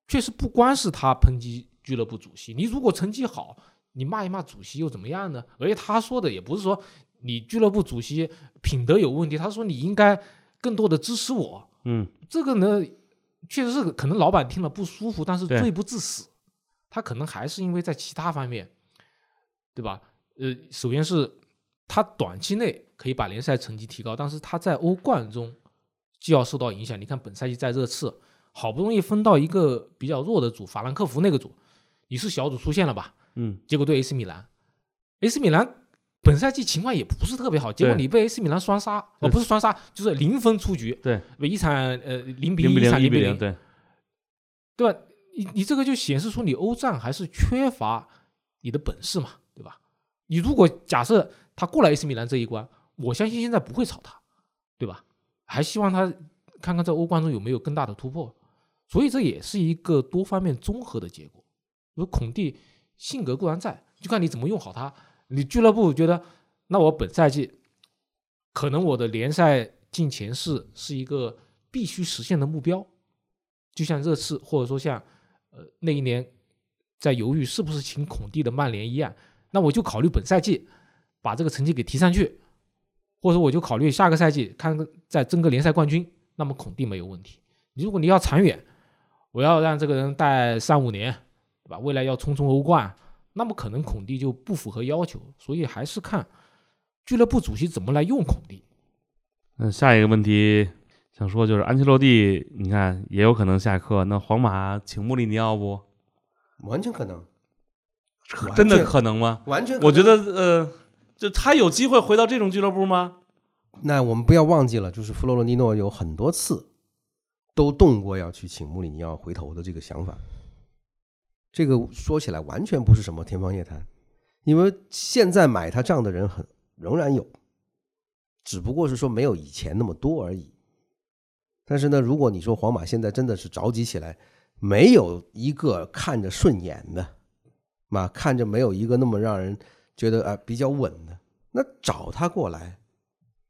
确实不光是他抨击俱乐部主席，你如果成绩好。你骂一骂主席又怎么样呢？而且他说的也不是说你俱乐部主席品德有问题，他说你应该更多的支持我。嗯，这个呢，确实是可能老板听了不舒服，但是罪不至死。他可能还是因为在其他方面，对吧？呃，首先是他短期内可以把联赛成绩提高，但是他在欧冠中就要受到影响。你看本赛季在热刺，好不容易分到一个比较弱的组，法兰克福那个组，你是小组出线了吧？嗯，结果对 AC 米兰，AC 米兰本赛季情况也不是特别好，结果你被 AC 米兰双杀，哦对不是双杀，就是零分出局，对，一场呃零比一，一场零比零，，对，对吧？你你这个就显示出你欧战还是缺乏你的本事嘛，对吧？你如果假设他过了 AC 米兰这一关，我相信现在不会炒他，对吧？还希望他看看在欧冠中有没有更大的突破，所以这也是一个多方面综合的结果。如孔蒂性格固然在，就看你怎么用好他。你俱乐部觉得，那我本赛季可能我的联赛进前四是一个必须实现的目标，就像热刺或者说像呃那一年在犹豫是不是请孔蒂的曼联一样，那我就考虑本赛季把这个成绩给提上去，或者我就考虑下个赛季看看再争个联赛冠军，那么孔蒂没有问题。如果你要长远，我要让这个人带三五年，对吧？未来要冲冲欧冠，那么可能孔蒂就不符合要求，所以还是看俱乐部主席怎么来用孔蒂。嗯，下一个问题想说就是安切洛蒂，你看也有可能下课，那皇马请穆里尼奥不？完全可能，真的可能吗？完全可能。我觉得呃，就他有机会回到这种俱乐部吗？那我们不要忘记了，就是弗洛伦蒂诺有很多次都动过要去请穆里尼奥回头的这个想法。这个说起来完全不是什么天方夜谭，因为现在买他账的人很仍然有，只不过是说没有以前那么多而已。但是呢，如果你说皇马现在真的是着急起来，没有一个看着顺眼的，嘛，看着没有一个那么让人觉得啊、比较稳的，那找他过来，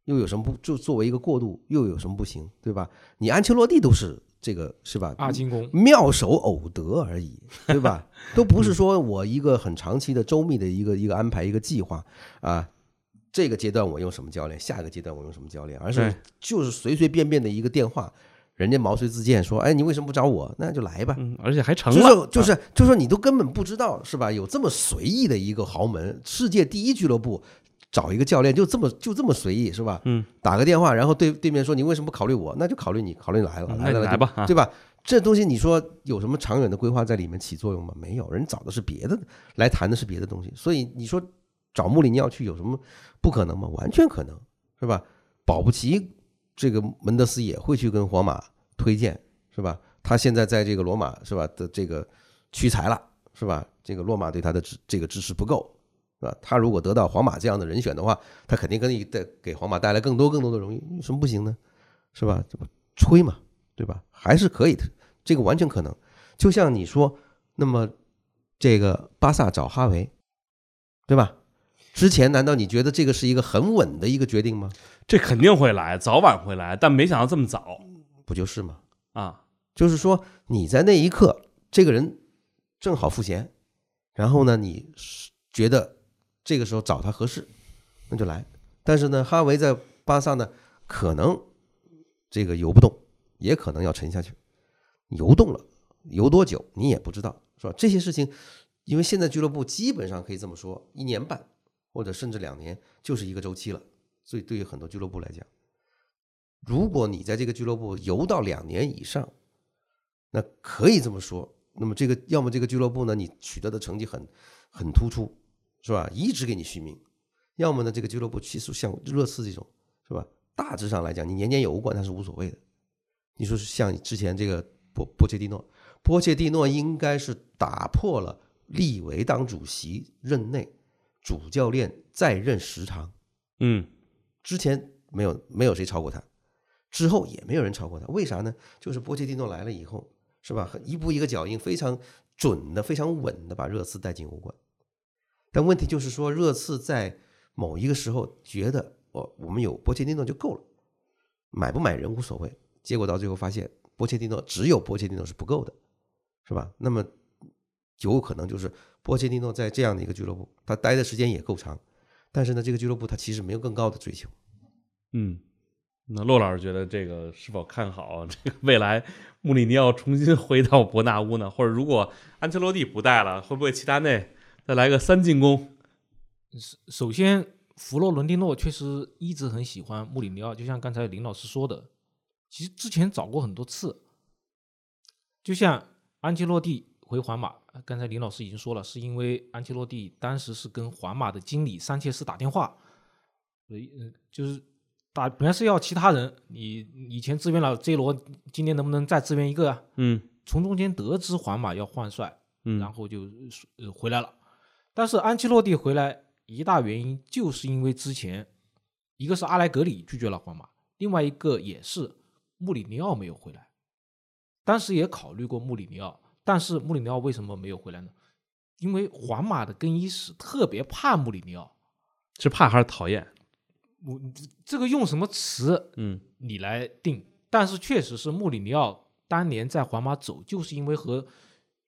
又有什么不？就作为一个过渡，又有什么不行，对吧？你安切洛蒂都是这个是吧？阿金工，妙手偶得而已，对吧？(laughs) 都不是说我一个很长期的周密的一个一个安排一个计划啊，这个阶段我用什么教练，下个阶段我用什么教练，而是就是随随便便的一个电话，人家毛遂自荐说，哎，你为什么不找我？那就来吧。嗯，而且还成就了，是就是就说你都根本不知道是吧？有这么随意的一个豪门，世界第一俱乐部找一个教练就这么就这么随意是吧？嗯，打个电话，然后对对面说你为什么不考虑我？那就考虑你，考虑你来了，嗯来了来吧，啊对吧？这东西你说有什么长远的规划在里面起作用吗？没有，人找的是别的，来谈的是别的东西。所以你说找穆里尼奥去有什么不可能吗？完全可能，是吧？保不齐这个门德斯也会去跟皇马推荐，是吧？他现在在这个罗马是吧的这个屈才了，是吧？这个罗马对他的支这个支持不够，是吧？他如果得到皇马这样的人选的话，他肯定可以带给皇马带来更多更多的荣誉，有什么不行呢？是吧？这不吹嘛，对吧？还是可以的，这个完全可能。就像你说，那么这个巴萨找哈维，对吧？之前难道你觉得这个是一个很稳的一个决定吗？这肯定会来，早晚会来，但没想到这么早不就是吗？啊！就是说你在那一刻，这个人正好赋闲，然后呢，你觉得这个时候找他合适，那就来。但是呢，哈维在巴萨呢，可能这个游不动，也可能要沉下去。游动了，游多久你也不知道，是吧？这些事情，因为现在俱乐部基本上可以这么说，一年半或者甚至两年就是一个周期了。所以对于很多俱乐部来讲，如果你在这个俱乐部游到两年以上，那可以这么说。那么这个要么这个俱乐部呢，你取得的成绩很很突出，是吧？一直给你续命；要么呢，这个俱乐部其实像热刺这种，是吧？大致上来讲，你年年有欧冠那是无所谓的。你说是像之前这个波波切蒂诺，波切蒂诺应该是打破了利维当主席任内主教练在任时长，嗯之前没有没有谁超过他，之后也没有人超过他。为啥呢？就是波切蒂诺来了以后，是吧？一步一个脚印，非常准的、非常稳的把热刺带进欧冠。但问题就是说，热刺在某一个时候觉得，我我们有波切蒂诺就够了，买不买人无所谓。结果到最后发现，波切蒂诺只有波切蒂诺是不够的，是吧？那么有可能就是波切蒂诺在这样的一个俱乐部，他待的时间也够长，但是呢，这个俱乐部他其实没有更高的追求。嗯。那骆老师觉得这个是否看好 (laughs) 这个未来穆里尼奥重新回到伯纳乌呢？或者如果安切洛蒂不带了，会不会齐达内再来个三进攻？首先，弗洛伦蒂诺确实一直很喜欢穆里尼奥，就像刚才林老师说的，其实之前找过很多次。就像安切洛蒂回皇马，刚才林老师已经说了，是因为安切洛蒂当时是跟皇马的经理桑切斯打电话，所以嗯，就是打本来是要其他人，你以前支援了 J 罗，今年能不能再支援一个啊？嗯从中间得知皇马要换帅，嗯，然后就呃回来了。但是安切洛蒂回来一大原因就是因为之前一个是阿莱格里拒绝了皇马，另外一个也是穆里尼奥没有回来。当时也考虑过穆里尼奥，但是穆里尼奥为什么没有回来呢？因为皇马的更衣室特别怕穆里尼奥。是怕还是讨厌？我这个用什么词嗯你来定？但是确实是穆里尼奥当年在皇马走，就是因为和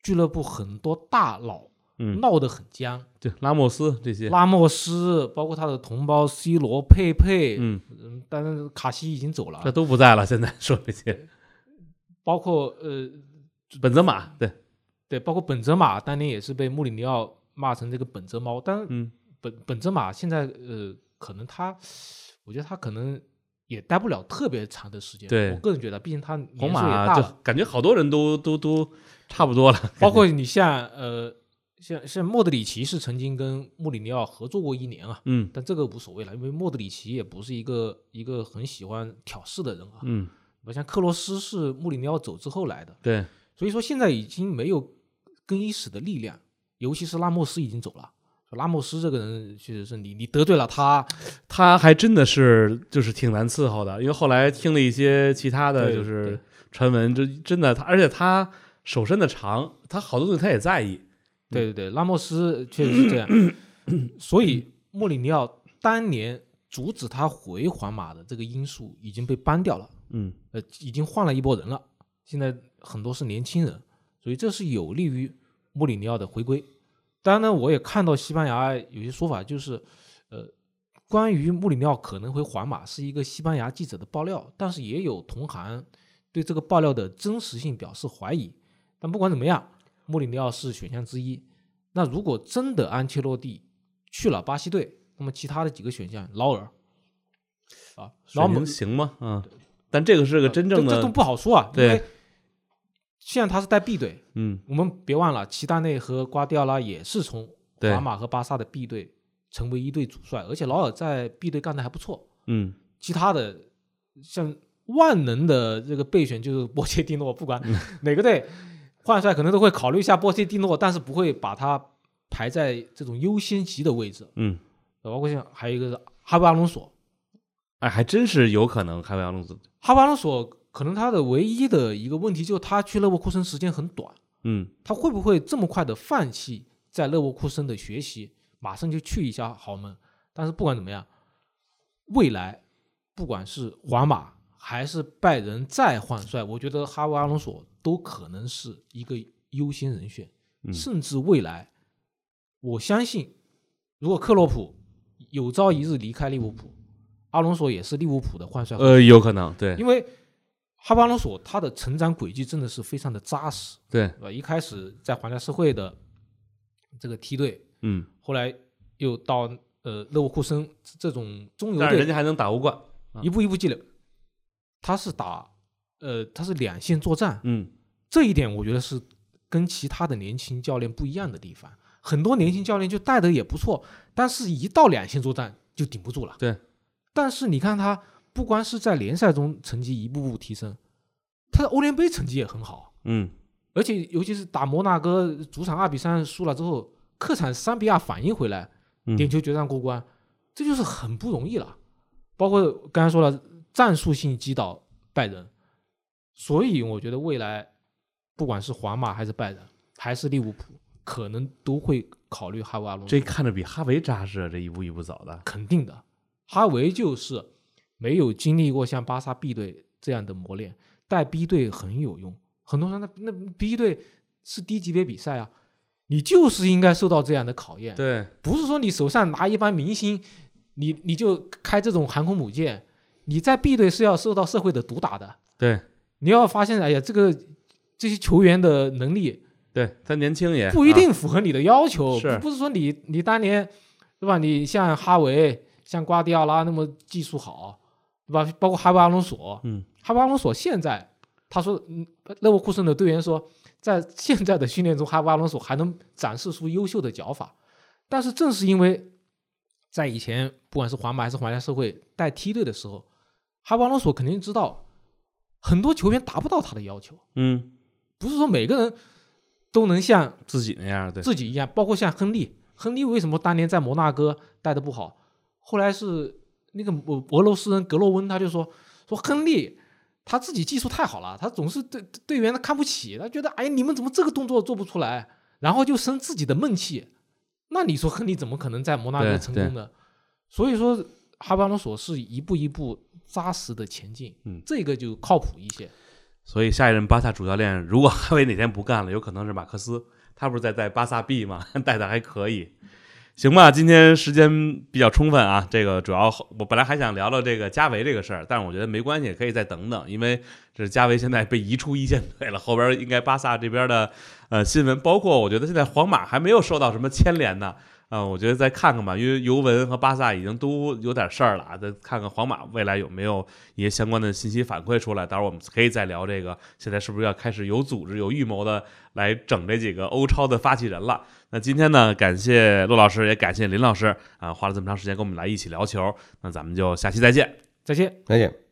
俱乐部很多大佬嗯，闹得很僵。对拉莫斯这些，拉莫斯，包括他的同胞 C 罗、佩佩，嗯，嗯，但是卡西已经走了这，都不在了。现在说这些，包括呃，本泽马，对，对，包括本泽马当年也是被穆里尼奥骂成这个本泽猫，但是嗯本本泽马现在呃，可能他，我觉得他可能也待不了特别长的时间。对我个人觉得，毕竟他皇年岁也马就大了，感觉好多人都都都差不多了。包括你像呃，像像莫德里奇是曾经跟穆里尼奥合作过一年啊，嗯但这个无所谓了，因为莫德里奇也不是一个一个很喜欢挑事的人啊。嗯，我像克罗斯是穆里尼奥走之后来的，对，所以说现在已经没有更衣室的力量，尤其是拉莫斯已经走了。拉莫斯这个人确实是你你得罪了他，他还真的是就是挺难伺候的，因为后来听了一些其他的就是传闻，就真的他，而且他手伸的长，他好多东西他也在意。对对对，拉莫斯确实是这样。所以莫里尼奥当年阻止他回皇马的这个因素已经被搬掉了，嗯呃，已经换了一波人了，现在很多是年轻人，所以这是有利于穆里尼奥的回归。当然呢，我也看到西班牙有些说法，就是呃，关于穆里尼奥可能会皇马是一个西班牙记者的爆料，但是也有同行对这个爆料的真实性表示怀疑。但不管怎么样，穆里尼奥是选项之一。那如果真的安切洛蒂去了巴西队，那么其他的几个选项，劳尔啊，劳尔行吗？嗯，但这个是个真正的这这都，不好说啊，因对为现在他是带 B 队，嗯，我们别忘了，齐达内和瓜迪奥拉也是从对。皇马和巴萨的 B 队成为一队主帅，而且劳尔在 B 队干得还不错。嗯，其他的像万能的这个备选就是波切蒂诺，不管嗯。哪个队换帅，可能都会考虑一下波切蒂诺，但是不会把他排在这种优先级的位置。嗯，包括像还有一个是哈维阿隆索，哎，还真是有可能哈维阿隆索，哈维阿隆索可能他的唯一的一个问题就是他去勒沃库森时间很短。嗯。他会不会这么快的放弃在勒沃库森的学习，马上就去一下豪门？但是不管怎么样，未来不管是皇马还是拜仁再换帅，我觉得哈维阿隆索都可能是一个优先人选，嗯。甚至未来，我相信，如果克洛普有朝一日离开利物浦，阿隆索也是利物浦的换帅呃，有可能，对。因为哈巴罗索他的成长轨迹真的是非常的扎实。对，对吧？一开始在皇家社会的这个梯队，嗯，后来又到呃勒沃库森这种中游队，但是人家还能打欧冠，一步一步积累。他是打呃他是两线作战，嗯这一点我觉得是跟其他的年轻教练不一样的地方。很多年轻教练就带的也不错，但是一到两线作战就顶不住了。对，但是你看他不光是在联赛中成绩一步步提升，他的欧联杯成绩也很好，嗯，而且尤其是打摩纳哥主场二比三输了之后，客场三比二反应回来，嗯点球决战过关，这就是很不容易了。包括刚才说了战术性击倒拜仁，所以我觉得未来不管是皇马还是拜仁还是利物浦，可能都会考虑哈维阿隆索。这看着比哈维扎实啊，这一步一步走的。肯定的，哈维就是没有经历过像巴萨 B 队这样的磨练，带 B 队很有用。很多人说那那 B 队是低级别比赛啊，你就是应该受到这样的考验，对，不是说你手上拿一帮明星，你你就开这种航空母舰，你在 B 队是要受到社会的毒打的。对，你要发现，哎呀，这个这些球员的能力对他年轻也不一啊定符合你的要求，是不不是说你你当年对吧？你像哈维、像瓜迪奥拉那么技术好，对吧？包括哈维阿隆索，嗯，哈维阿隆索现在他说，嗯，勒沃库森的队员说，在现在的训练中，哈维阿隆索还能展示出优秀的脚法，但是正是因为在以前不管是皇马还是皇家社会带梯队的时候，哈维阿隆索肯定知道很多球员达不到他的要求，嗯，不是说每个人都能像自己那样，对，自己一样，包括像亨利，亨利为什么当年在摩纳哥带的不好？后来是那个俄俄罗斯人格洛温，他就说说亨利他自己技术太好了，他总是对队员他看不起，他觉得哎你们怎么这个动作做不出来，然后就生自己的闷气。那你说亨利怎么可能在摩纳哥成功呢？所以说哈巴罗索是一步一步扎实的前进，嗯这个就靠谱一些。所以下一任巴萨主教练，如果 (laughs) 哈维哪天不干了，有可能是马克思，他不是在在巴萨 B 嘛？(laughs) 带的还可以，行吧？今天时间比较充分啊，这个主要我本来还想聊聊这个加维这个事儿，但是我觉得没关系，可以再等等，因为这是加维现在被移出一线队了，后边应该巴萨这边的呃新闻，包括我觉得现在皇马还没有受到什么牵连呢。啊、(laughs) 我觉得再看看吧，因为尤文和巴萨已经都有点事儿了啊，再看看皇马未来有没有一些相关的信息反馈出来，到时候我们可以再聊这个，现在是不是要开始有组织、有预谋的来整这几个欧超的发起人了？那今天呢，感谢陆老师，也感谢林老师啊，花了这么长时间跟我们来一起聊球，那咱们就下期再见。再见。再见。